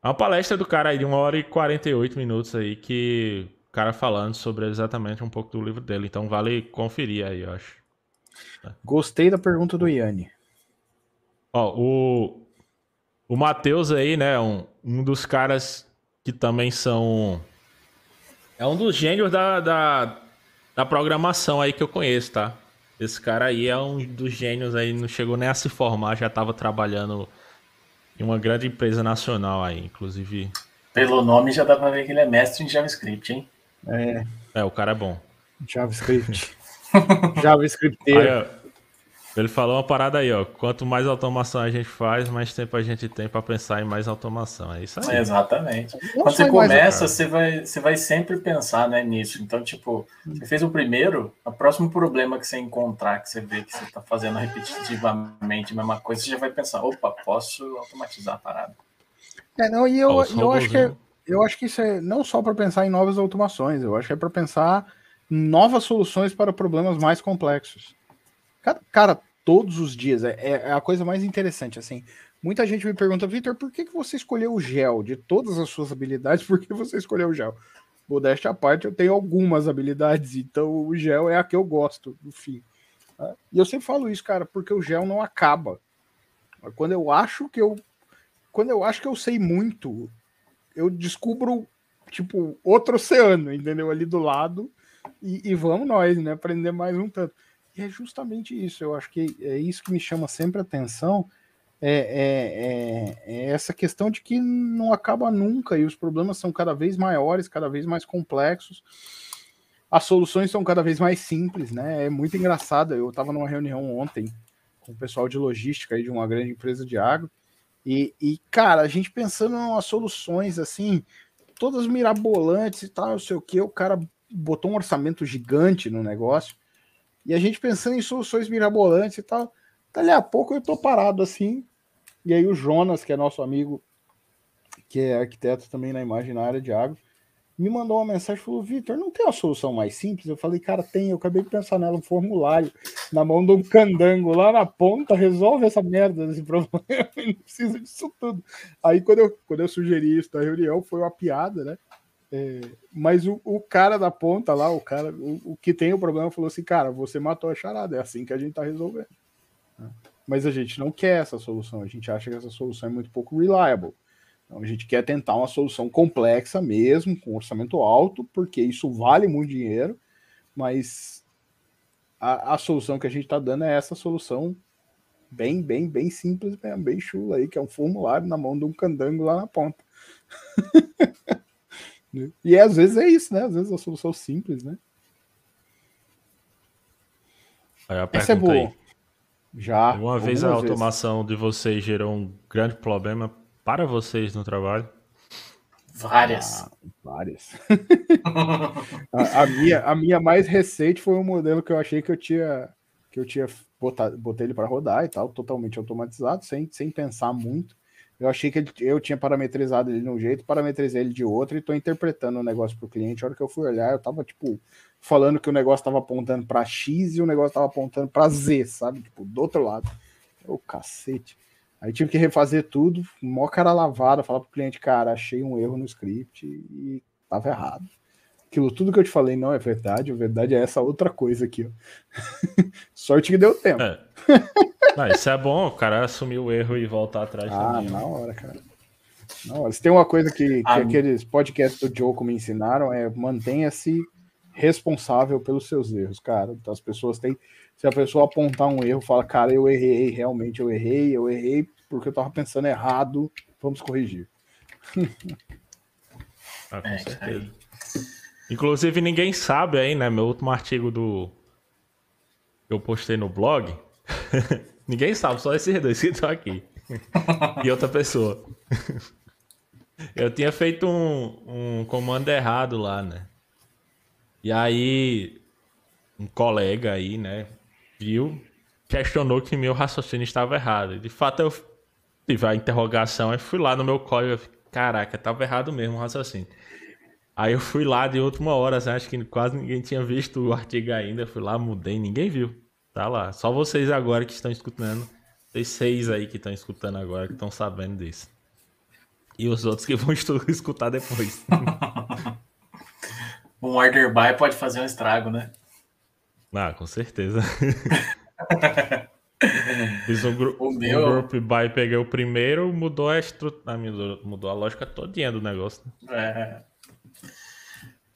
É uma palestra do cara aí de 1 hora e 48 minutos aí, que o cara falando sobre exatamente um pouco do livro dele. Então vale conferir aí, eu acho. Gostei da pergunta do Yanni. Ó, o, o Matheus aí, né, um, um dos caras que também são... É um dos gênios da, da, da programação aí que eu conheço, tá? Esse cara aí é um dos gênios aí, não chegou nem a se formar, já tava trabalhando em uma grande empresa nacional aí, inclusive... Pelo nome já dá pra ver que ele é mestre em JavaScript, hein? É, É, o cara é bom. JavaScript. JavaScripteiro. ó, ele falou uma parada aí, ó. Quanto mais automação a gente faz, mais tempo a gente tem pra pensar em mais automação. É isso aí. Exatamente. Não Quando você começa, você vai, você vai sempre pensar né, nisso. Então, tipo, você fez o primeiro, o próximo problema que você encontrar, que você vê que você está fazendo repetitivamente a mesma coisa, você já vai pensar, opa, posso automatizar a parada. É, não, e eu, eu acho que é- robozinhos. eu acho que isso é não só para pensar em novas automações, eu acho que é para pensar novas soluções para problemas mais complexos. Cara, cara, todos os dias é, é a coisa mais interessante assim. Muita gente me pergunta, Vitor, por que, que você escolheu o gel? De todas as suas habilidades, por que você escolheu o gel? Modéstia à parte, eu tenho algumas habilidades, então o gel é a que eu gosto, no fim. tá? E eu sempre falo isso, cara, porque o gel não acaba. Quando eu acho que eu quando eu acho que eu sei muito, eu descubro, tipo, outro oceano, entendeu? Ali do lado, e, e vamos nós, né? Aprender mais um tanto. E é justamente isso, eu acho que é isso que me chama sempre atenção, é, é, é, é essa questão de que não acaba nunca, e os problemas são cada vez maiores, cada vez mais complexos, as soluções são cada vez mais simples, né? É muito engraçado, eu estava numa reunião ontem com o pessoal de logística aí de uma grande empresa de agro, e, e, cara, a gente pensando umas soluções assim, todas mirabolantes e tal, não sei o que, o cara botou um orçamento gigante no negócio, e a gente pensando em soluções mirabolantes e tal. Dali a pouco eu tô parado assim, e aí o Jonas, que é nosso amigo, que é arquiteto também na imagem na área de agro, me mandou uma mensagem falou: Vitor, não tem uma solução mais simples? Eu falei, cara, tem. Eu acabei de pensar nela, um formulário na mão de um candango lá na ponta, resolve essa merda desse problema. não precisa disso tudo. Aí, quando eu, quando eu sugeri isso na reunião, foi uma piada, né? É, mas o, o, cara da ponta lá, o cara, o, o, que tem o problema, falou assim: cara, você matou a charada, é assim que a gente tá resolvendo. Mas a gente não quer essa solução, a gente acha que essa solução é muito pouco reliable. Então a gente quer tentar uma solução complexa mesmo, com orçamento alto, porque isso vale muito dinheiro, mas a, a solução que a gente está dando é essa solução bem, bem, bem simples mesmo, bem chula aí, que é um formulário na mão de um candango lá na ponta. e às vezes é isso, né? Às vezes é a solução simples, né? Essa é boa. Aí. Já. Uma vez a automação vezes. de vocês gerou um grande problema para vocês no trabalho? Várias. Ah, várias. a, a, minha, a minha mais recente foi um modelo que eu achei que eu tinha que eu tinha botado, botei ele para rodar e tal, totalmente automatizado, sem, sem pensar muito. Eu achei que ele, eu tinha parametrizado ele de um jeito, parametrizei ele de outro e estou interpretando o negócio para o cliente. A hora que eu fui olhar, eu estava tipo falando que o negócio estava apontando para X e o negócio estava apontando para Z, sabe? Tipo, do outro lado. Ô, cacete. Aí tive que refazer tudo, mó cara lavada, falar pro cliente, cara, achei um erro no script e tava errado. Aquilo tudo que eu te falei não é verdade, a verdade é essa outra coisa aqui, ó. Sorte que deu tempo. É. Não, isso é bom, o cara assumir o erro e voltar atrás ah, também. na hora, cara. Na hora. Se tem uma coisa que, que ah, aqueles podcasts do Joe me ensinaram, é mantenha-se responsável pelos seus erros, cara. Então, as pessoas têm. Se a pessoa apontar um erro, fala, cara, eu errei, realmente eu errei, eu errei porque eu tava pensando errado, vamos corrigir. ah, com é, certeza. Inclusive, ninguém sabe aí, né? Meu último artigo do. Eu postei no blog. ninguém sabe, só esses dois que estão aqui. e outra pessoa. eu tinha feito um, um comando errado lá, né? E aí, um colega aí, né, viu, questionou que meu raciocínio estava errado. De fato, eu tive a interrogação, e fui lá no meu código, caraca, estava errado mesmo o raciocínio. Aí eu fui lá de última hora, assim, acho que quase ninguém tinha visto o artigo ainda, fui lá, mudei, ninguém viu. Tá lá, só vocês agora que estão escutando. Tem seis aí que estão escutando agora, que estão sabendo disso. E os outros que vão escutar depois. um order by pode fazer um estrago, né? Ah, com certeza. Fiz um, gru o meu... um group by, peguei o primeiro, mudou a estrutura, mudou, mudou a lógica todinha do negócio. É.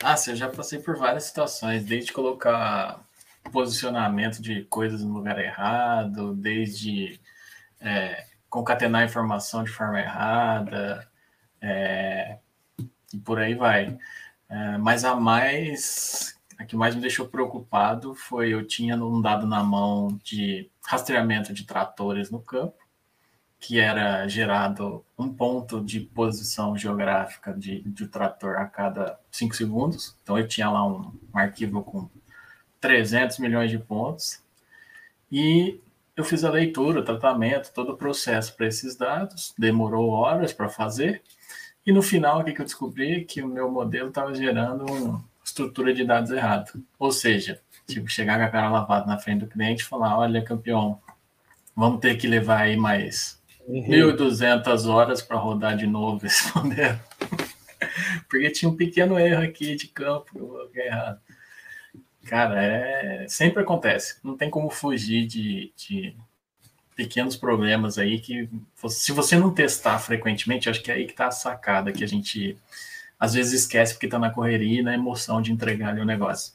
Ah, eu já passei por várias situações, desde colocar posicionamento de coisas no lugar errado, desde é, concatenar informação de forma errada, é, e por aí vai. É, mas a mais, a que mais me deixou preocupado foi eu tinha um dado na mão de rastreamento de tratores no campo, que era gerado um ponto de posição geográfica de, de trator a cada 5 segundos. Então eu tinha lá um, um arquivo com 300 milhões de pontos. E eu fiz a leitura, o tratamento, todo o processo para esses dados, demorou horas para fazer. E no final, o que, eu descobri? Que o meu modelo estava gerando uma estrutura de dados errada. Ou seja, tipo, chegar com a cara lavada na frente do cliente e falar: olha, campeão, vamos ter que levar aí mais uhum. 1.200 horas para rodar de novo esse modelo. Porque tinha um pequeno erro aqui de campo errado. Cara, é... sempre acontece. Não tem como fugir de, de pequenos problemas aí que, se você não testar frequentemente, acho que é aí que tá a sacada que a gente às vezes esquece porque tá na correria e na emoção de entregar ali o negócio.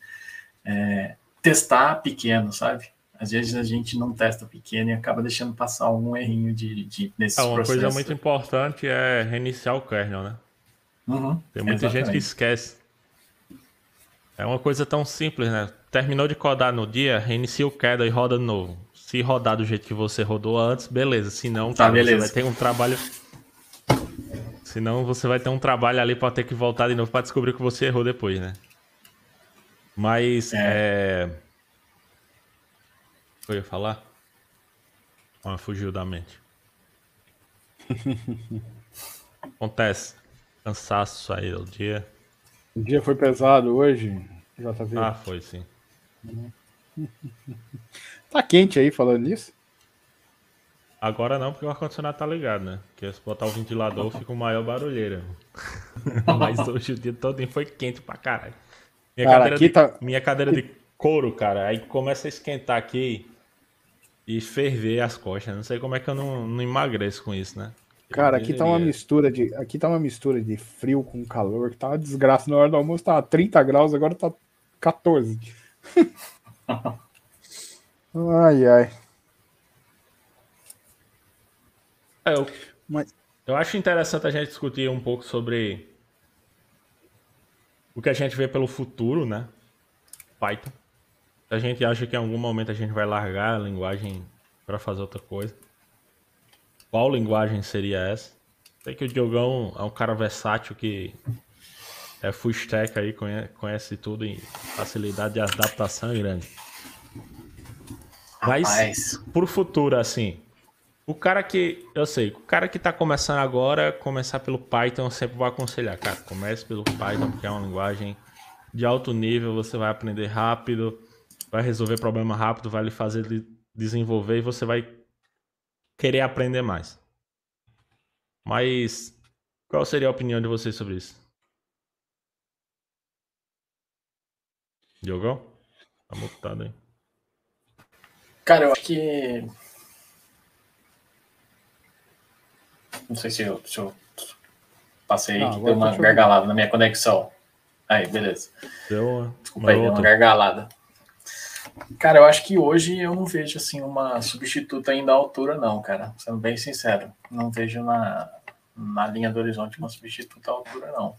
É, testar pequeno, sabe? Às vezes a gente não testa pequeno e acaba deixando passar algum errinho de, de nesses é, uma processos. coisa muito importante é reiniciar o kernel, né? Uhum, Tem muita exatamente. gente que esquece. É uma coisa tão simples, né? Terminou de codar no dia, reinicia o kernel e roda de novo. Se rodar do jeito que você rodou antes, beleza. Se não, tá, beleza. você vai ter um trabalho. Senão você vai ter um trabalho ali para ter que voltar de novo para descobrir o que você errou depois, né? Mas é. é... Eu ia falar? Ah, fugiu da mente. Acontece. Cansaço aí do dia. O dia foi pesado hoje, JV. Ah, foi sim. Tá quente aí falando nisso? Agora não, porque o ar-condicionado tá ligado, né? Porque se botar o ventilador fica o maior barulheira. Mas hoje o dia todo foi quente pra caralho. Minha, Cara, cadeira, aqui de, tá- minha cadeira de couro, cara, aí começa a esquentar aqui e ferver as costas. Não sei como é que eu não, não emagreço com isso, né? Cara, aqui tá uma mistura de. Aqui tá uma mistura de frio com calor, que tá uma desgraça. Na hora do almoço tava 30 graus, agora tá 14. ai, ai. É, eu, Mas- eu acho interessante a gente discutir um pouco sobre o que a gente vê pelo futuro, né? Python. A gente acha que em algum momento a gente vai largar a linguagem para fazer outra coisa. Qual linguagem seria essa? Sei que o Diogão é um cara versátil que é full stack aí, conhe- conhece tudo e facilidade de adaptação é grande. Mas Rapaz, pro futuro, assim, o cara que. Eu sei, o cara que tá começando agora, começar pelo Python, eu sempre vou aconselhar, cara, comece pelo Python, porque é uma linguagem de alto nível, você vai aprender rápido, vai resolver problema rápido, vai lhe fazer de- desenvolver e você vai querer aprender mais. Mas qual seria a opinião de vocês sobre isso? Diogão? Tá mutado aí. cara, eu acho que. Não sei se eu, se eu passei Não, deu uma ouvindo. gargalada na minha conexão. Aí, beleza. Deu uma. Desculpa aí, deu uma gargalada. Cara, eu acho que hoje eu não vejo assim uma substituta ainda à altura, não, cara. Sendo bem sincero. Não vejo na, na linha do horizonte uma substituta à altura, não.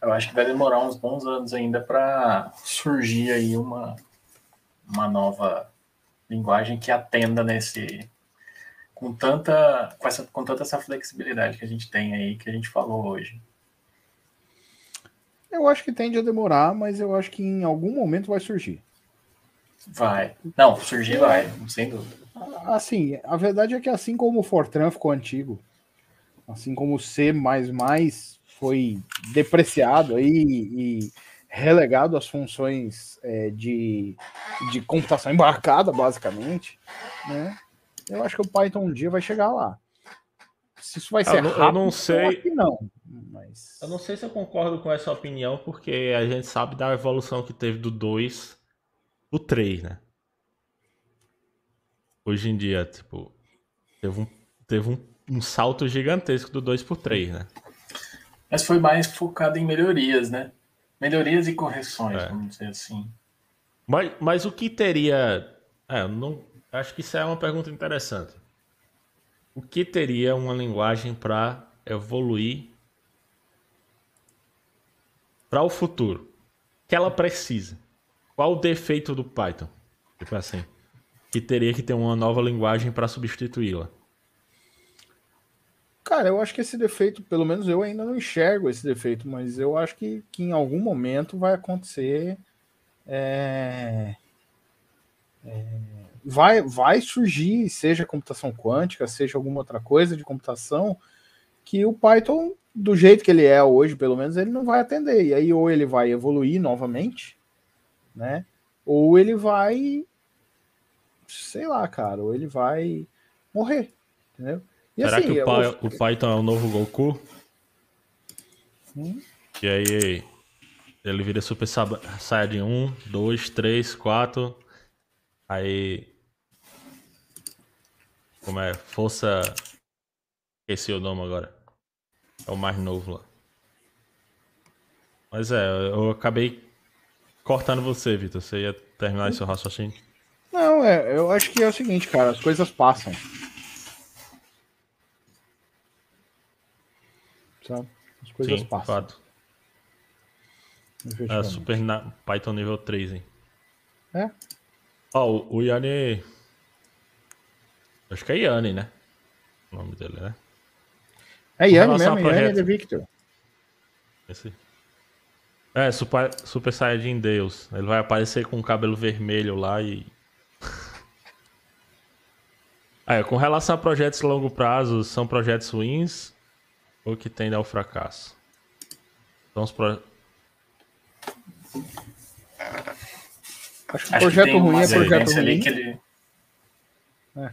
Eu acho que vai demorar uns bons anos ainda para surgir aí uma, uma nova linguagem que atenda nesse. Com tanta, com, essa, com tanta essa flexibilidade que a gente tem aí, que a gente falou hoje. Eu acho que tende a demorar, mas eu acho que em algum momento vai surgir. Vai. Não, surgir vai, sem dúvida. Assim, a verdade é que assim como o Fortran ficou antigo, assim como o C foi depreciado aí e relegado às funções é, de, de computação embarcada, basicamente, né? Eu acho que o Python um dia vai chegar lá. Se isso vai ser eu não- eu rápido, não sei. acho que não. Mas Eu não sei se eu concordo com essa opinião, porque a gente sabe da evolução que teve do 2 pro 3, né? Hoje em dia, tipo, teve um, teve um, um salto gigantesco do 2 pro 3, né? Mas foi mais focado em melhorias, né? Melhorias e correções, É. vamos dizer assim. Mas, mas o que teria. É, não, acho que isso é uma pergunta interessante. O que teria uma linguagem para evoluir para o futuro? Que ela precisa? Qual o defeito do Python? Tipo assim, que teria que ter uma nova linguagem para substituí-la. Cara, eu acho que esse defeito, pelo menos eu ainda não enxergo esse defeito, mas eu acho que, que em algum momento vai acontecer. é, é, vai, vai surgir, seja computação quântica, seja alguma outra coisa de computação, que o Python, do jeito que ele é hoje, pelo menos, ele não vai atender. E aí, ou ele vai evoluir novamente, né? Ou ele vai. Sei lá, cara, ou ele vai morrer, entendeu? E Será assim, que o, eu- Pai- o Python é o novo Goku? Hum? E aí ele vira Super Saiyajin 1, 2, 3, 4. Aí. Como é? Força. Esqueci o nome agora. É o mais novo lá. Mas é, eu acabei cortando você, Vitor. Você ia terminar esse raciocínio? Não, é, eu acho que é o seguinte, cara, as coisas passam. Sabe? As coisas Sim, passam. fato. É. Super Python nível 3, hein? É? Ó, o, o Yanni. Acho que é Yanni, né? O nome dele, né? É Yanni mesmo, Yanni projeto. de Victor. Esse. É, Super, Super Saiyajin Deus. Ele vai aparecer com o cabelo vermelho lá e. É, com relação a projetos a longo prazo, são projetos ruins ou que tendem ao fracasso? São os pro- Acho que Acho projeto que ruim é projeto ruim. Ali que ele... É.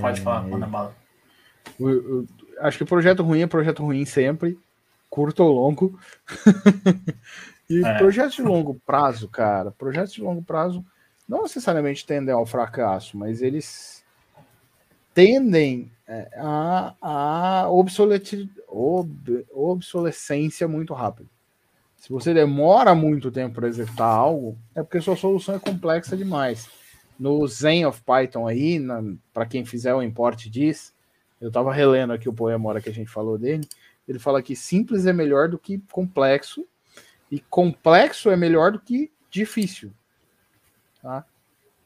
Pode falar, manda bala. acho que projeto ruim é projeto ruim sempre, curto ou longo. e é. projetos de longo prazo, cara, projetos de longo prazo não necessariamente tendem ao fracasso, mas eles tendem é, a, a obsolete, ob, obsolescência muito rápida. Se você demora muito tempo para executar algo, é porque sua solução é complexa demais. No Zen of Python aí, para quem fizer o import diz, eu estava relendo aqui o poema hora que a gente falou dele, ele fala que simples é melhor do que complexo e complexo é melhor do que difícil. Tá?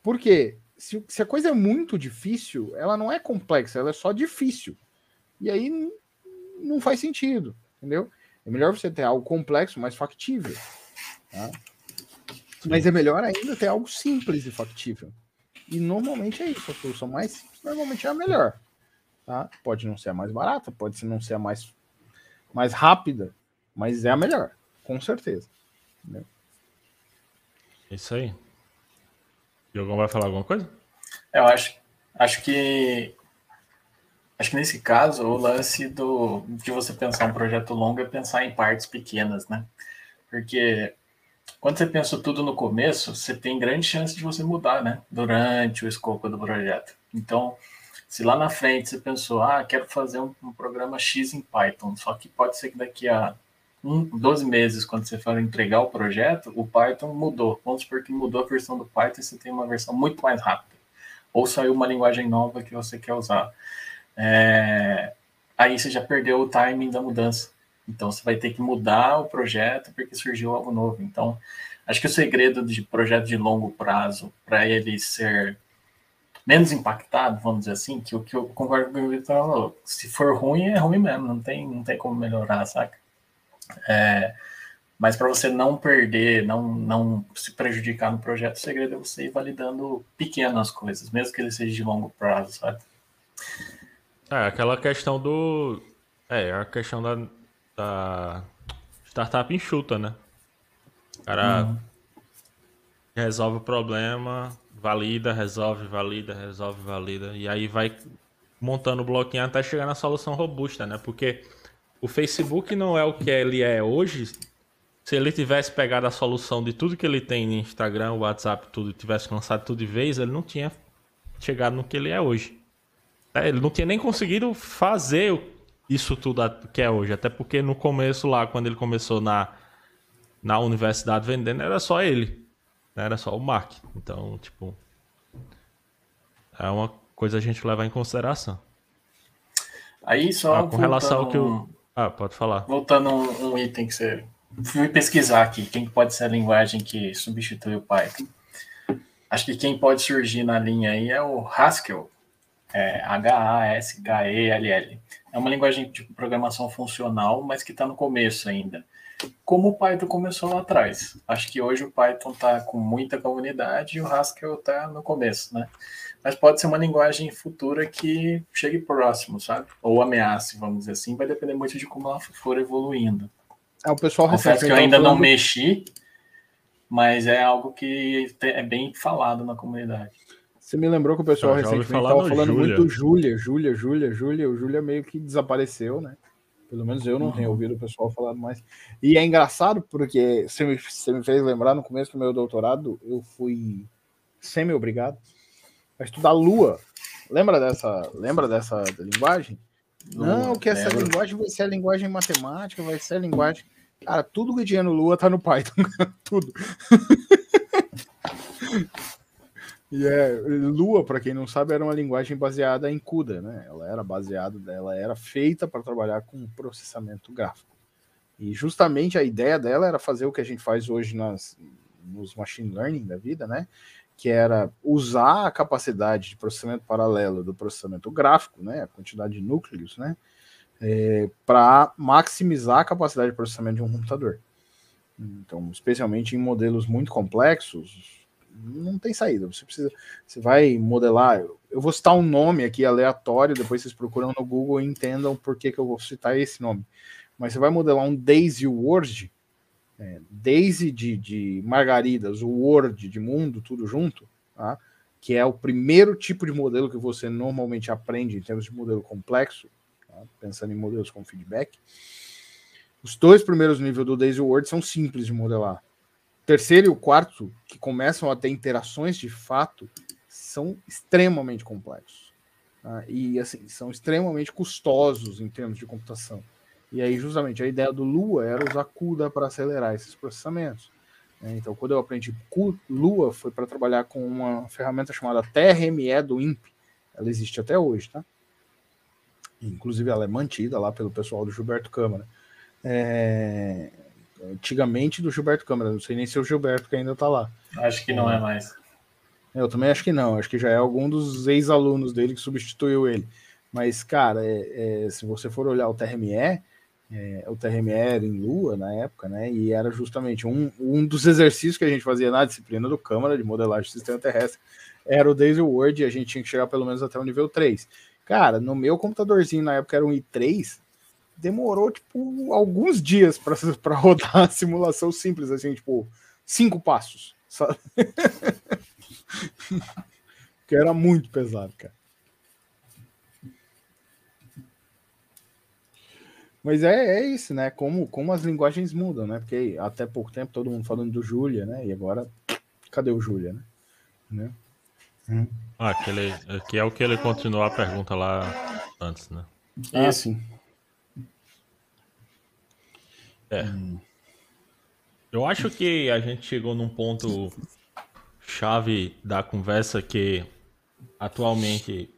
Por quê? Se, se a coisa é muito difícil, ela não é complexa, ela é só difícil. E aí não faz sentido, entendeu? É melhor você ter algo complexo, mais factível. Tá? Mas é melhor ainda ter algo simples e factível. E normalmente é isso. A solução mais simples normalmente é a melhor. Tá? Pode não ser a mais barata, pode não ser a mais, mais rápida, mas é a melhor, com certeza. Entendeu? Isso aí. Diogão vai falar alguma coisa? Eu acho, acho que acho que nesse caso o lance do de você pensar um projeto longo é pensar em partes pequenas, né? Porque quando você pensa tudo no começo, você tem grande chance de você mudar, né? Durante o escopo do projeto. Então, se lá na frente você pensou, ah, quero fazer um, um programa X em Python, só que pode ser que daqui a um, 12 meses, quando você for entregar o projeto, o Python mudou. Vamos supor que mudou a versão do Python e você tem uma versão muito mais rápida. Ou saiu uma linguagem nova que você quer usar. É... Aí você já perdeu o timing da mudança. Então você vai ter que mudar o projeto porque surgiu algo novo. Então, acho que o segredo de projeto de longo prazo, para ele ser menos impactado, vamos dizer assim, que o que eu concordo com o Vitor falou, se for ruim, é ruim mesmo, não tem, não tem como melhorar, saca? É, mas para você não perder, não, não se prejudicar no projeto, o segredo é você ir validando pequenas coisas, mesmo que ele seja de longo prazo, sabe? É, aquela questão do. É, a questão da, da startup enxuta, né? O cara uhum. resolve o problema, valida, resolve, valida, resolve, valida. E aí vai montando o bloquinho até chegar na solução robusta, né? Porque o Facebook não é o que ele é hoje. Se ele tivesse pegado a solução de tudo que ele tem no Instagram, WhatsApp, tudo, tivesse lançado tudo de vez, ele não tinha chegado no que ele é hoje. É, ele não tinha nem conseguido fazer isso tudo que é hoje. Até porque no começo lá, quando ele começou na, na universidade vendendo, era só ele. Né? Era só o Mark. Então, tipo. É uma coisa a gente levar em consideração. Aí só. Ah, com relação ao que o. Ah, pode falar. Voltando um, um item que você. Fui pesquisar aqui, quem pode ser a linguagem que substitui o Python. Acho que quem pode surgir na linha aí é o Haskell, é H-A-S-K-E-L-L. É uma linguagem de programação funcional, mas que está no começo ainda. Como o Python começou lá atrás. Acho que hoje o Python está com muita comunidade e o Haskell está no começo, né? mas pode ser uma linguagem futura que chegue próximo, sabe? Ou ameace, vamos dizer assim, vai depender muito de como ela for evoluindo. É, o pessoal Confesso que eu ainda falando... não mexi, mas é algo que é bem falado na comunidade. Você me lembrou que o pessoal recentemente estava falando Julia. muito Júlia, Júlia, Júlia, Júlia. O Júlia meio que desapareceu, né? Pelo menos eu não uhum. tenho ouvido o pessoal falando mais. E é engraçado porque você me, você me fez lembrar no começo do meu doutorado, eu fui semi-obrigado vai estudar Lua. Lembra dessa, lembra dessa linguagem? Não, que essa lembra. linguagem vai ser a linguagem matemática, vai ser a linguagem. Cara, tudo que tinha no Lua tá no Python. tudo. E é, Lua, para quem não sabe, era uma linguagem baseada em CUDA, né? Ela era baseada, ela era feita para trabalhar com processamento gráfico. E justamente a ideia dela era fazer o que a gente faz hoje nas, nos machine learning da vida, né? que era usar a capacidade de processamento paralelo do processamento gráfico, né, a quantidade de núcleos, né, é, para maximizar a capacidade de processamento de um computador. Então, especialmente em modelos muito complexos, não tem saída. Você precisa, você vai modelar. Eu vou citar um nome aqui aleatório, depois vocês procuram no Google e entendam por que, que eu vou citar esse nome. Mas você vai modelar um Daisy Word, é, desde de, de margaridas, o Word, de mundo, tudo junto, tá? que é o primeiro tipo de modelo que você normalmente aprende em termos de modelo complexo, tá? pensando em modelos com feedback. Os dois primeiros níveis do Daisy Word são simples de modelar. Terceiro e o quarto, que começam a ter interações de fato, são extremamente complexos. Tá? E assim, são extremamente custosos em termos de computação. E aí, justamente, a ideia do Lua era usar CUDA para acelerar esses processamentos. Né? Então, quando eu aprendi Lua, foi para trabalhar com uma ferramenta chamada TRME do INPE. Ela existe até hoje, tá? Inclusive, ela é mantida lá pelo pessoal do Gilberto Câmara. É... Antigamente do Gilberto Câmara, não sei nem se o Gilberto que ainda está lá. Acho que não é mais. Eu também acho que não, acho que já é algum dos ex-alunos dele que substituiu ele. Mas, cara, é, é, se você for olhar o TRME, é, o TRME era em Lua na época, né? E era justamente um, um dos exercícios que a gente fazia na disciplina do Câmara de modelagem de sistema terrestre era o Daisy Word e a gente tinha que chegar pelo menos até o nível 3. Cara, no meu computadorzinho na época era um i3, demorou tipo alguns dias para rodar a simulação simples, assim, tipo, cinco passos, sabe? que era muito pesado, cara. Mas é, é isso, né? Como, como as linguagens mudam, né? Porque até pouco tempo todo mundo falando do Júlia, né? E agora, cadê o Júlia, né? né? Hum. Ah, aquele, que é o que ele continuou a pergunta lá antes, né? Ah, sim. É. Hum. Eu acho que a gente chegou num ponto chave da conversa que atualmente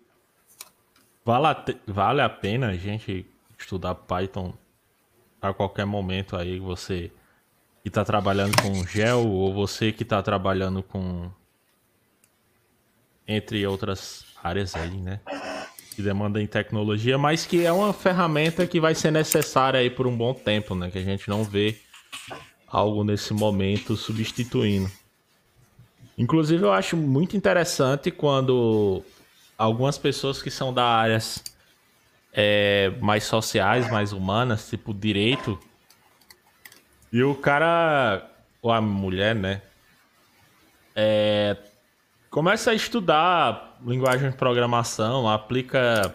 vale a, vale a pena a gente estudar Python a qualquer momento aí, você que está trabalhando com Gel ou você que está trabalhando com entre outras áreas aí, né? Que demanda em tecnologia, mas que é uma ferramenta que vai ser necessária aí por um bom tempo, né? Que a gente não vê algo nesse momento substituindo. Inclusive, eu acho muito interessante quando algumas pessoas que são da áreas é, mais sociais, mais humanas, tipo direito. E o cara, ou a mulher, né? É, começa a estudar linguagem de programação, aplica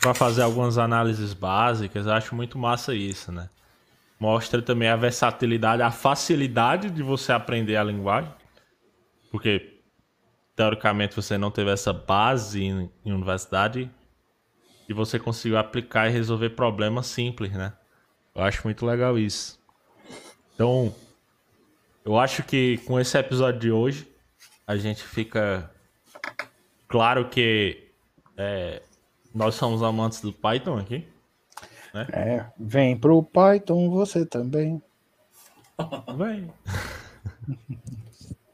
para fazer algumas análises básicas. Eu acho muito massa isso, né? Mostra também a versatilidade, a facilidade de você aprender a linguagem. Porque, teoricamente, você não teve essa base em, em universidade e você conseguiu aplicar e resolver problemas simples, né? Eu acho muito legal isso. Então, eu acho que com esse episódio de hoje, a gente fica claro que é, nós somos amantes do Python aqui. Né? É, vem pro Python você também. Vem.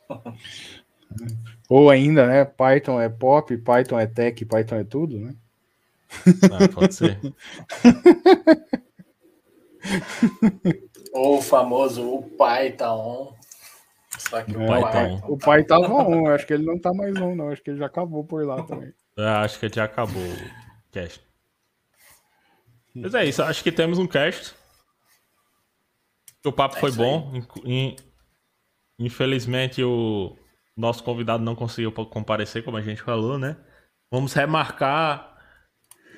Ou ainda, né? Python é pop, Python é tech, Python é tudo, né? Ah, pode ser. Ou o famoso o pai tá. Só que é, o, pai tá on. o pai tava on, acho que ele não tá mais on, não. Acho que ele já acabou por lá também. É, acho que ele já acabou o cast. Mas é isso, acho que temos um cast. O papo é foi bom. Infelizmente o nosso convidado não conseguiu comparecer, como a gente falou, né? Vamos remarcar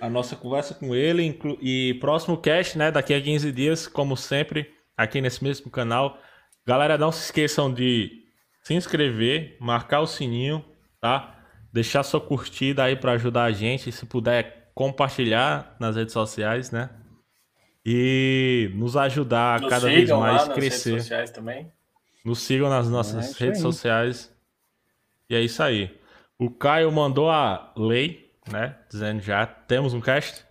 a nossa conversa com ele e próximo cast, né, daqui a 15 dias, como sempre, aqui nesse mesmo canal. Galera, não se esqueçam de se inscrever, marcar o sininho, tá? Deixar sua curtida aí para ajudar a gente, se puder compartilhar nas redes sociais, né? E nos ajudar a cada vez mais lá crescer. Nas redes sociais também. Nos sigam nas nossas é redes sociais. E é isso aí. O Caio mandou a lei né? Dizendo já, temos um cast?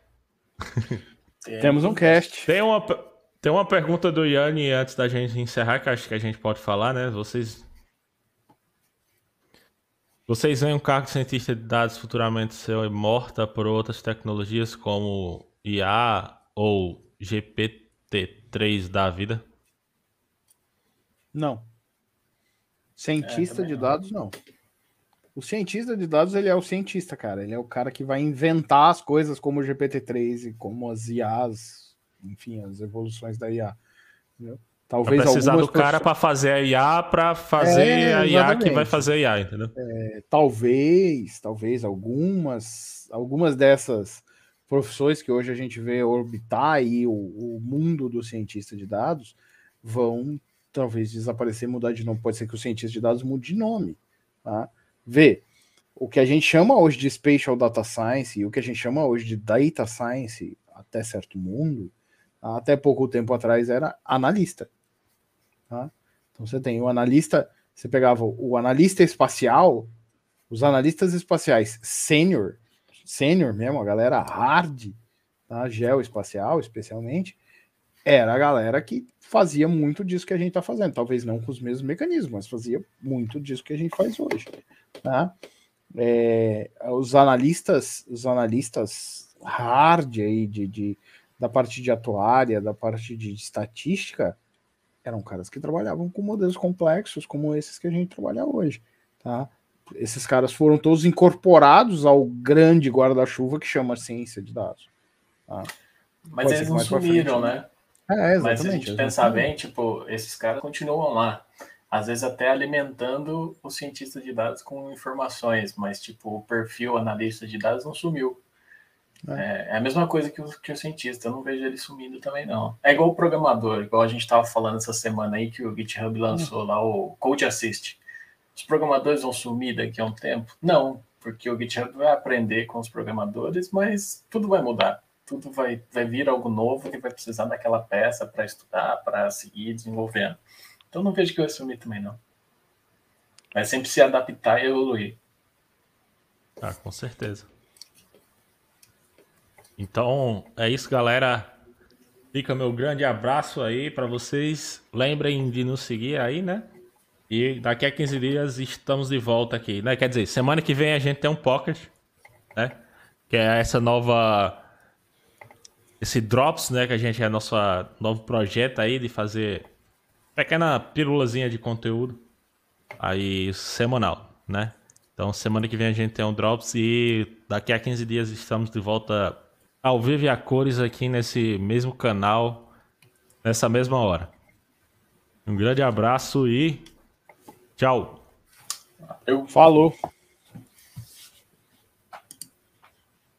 temos um cast. Tem uma, tem uma pergunta do Yanni antes da gente encerrar, que acho que a gente pode falar, né? Vocês. Vocês veem um cargo de cientista de dados futuramente ser morta por outras tecnologias como IA ou GPT-3 da vida? Não. Cientista é, de dados, não. O cientista de dados, ele é o cientista, cara. Ele é o cara que vai inventar as coisas como o GPT-3 e como as IAs, enfim, as evoluções da IA. Entendeu? Talvez vai precisar do cara para fazer a IA para fazer é, a IA que vai fazer a IA, entendeu? É, talvez, talvez algumas, algumas dessas profissões que hoje a gente vê orbitar aí o, o mundo do cientista de dados vão talvez desaparecer, mudar de nome. Pode ser que o cientista de dados mude de nome. Tá? Vê, o que a gente chama hoje de Spatial Data Science e o que a gente chama hoje de Data Science, até certo mundo, até pouco tempo atrás era analista. Tá? Então você tem o analista, você pegava o analista espacial, os analistas espaciais sênior, sênior mesmo, a galera hard, tá? geoespacial especialmente, era a galera que fazia muito disso que a gente está fazendo, talvez não com os mesmos mecanismos, mas fazia muito disso que a gente faz hoje, tá? É, os analistas, os analistas hard aí de, de, da parte de atuária, da parte de estatística, eram caras que trabalhavam com modelos complexos como esses que a gente trabalha hoje, tá? Esses caras foram todos incorporados ao grande guarda-chuva que chama ciência de dados. Tá? Mas Pode eles não sumiram, né? É, exatamente. Mas se a gente pensar bem, tipo, esses caras continuam lá. Às vezes até alimentando o cientista de dados com informações, mas tipo, o perfil analista de dados não sumiu. É, é, é a mesma coisa que o, que o cientista, eu não vejo ele sumindo também, não. É igual o programador, igual a gente estava falando essa semana aí que o GitHub lançou lá, o Code Assist. Os programadores vão sumir daqui a um tempo? Não, porque o GitHub vai aprender com os programadores, mas tudo vai mudar tudo vai, vai vir algo novo que vai precisar daquela peça para estudar, para seguir desenvolvendo. Então não vejo que vai sumir também, não. Vai sempre se adaptar e evoluir. Ah, com certeza. Então é isso, galera. Fica meu grande abraço aí para vocês. Lembrem de nos seguir aí, né? E daqui a 15 dias estamos de volta aqui, né? Quer dizer, semana que vem a gente tem um pocket, né? Que é essa nova esse Drops, né? Que a gente é nosso novo projeto aí de fazer pequena pílulazinha de conteúdo aí semanal, né? Então semana que vem a gente tem um Drops e daqui a 15 dias estamos de volta ao vivo e a cores aqui nesse mesmo canal, nessa mesma hora. Um grande abraço e tchau. Eu falou.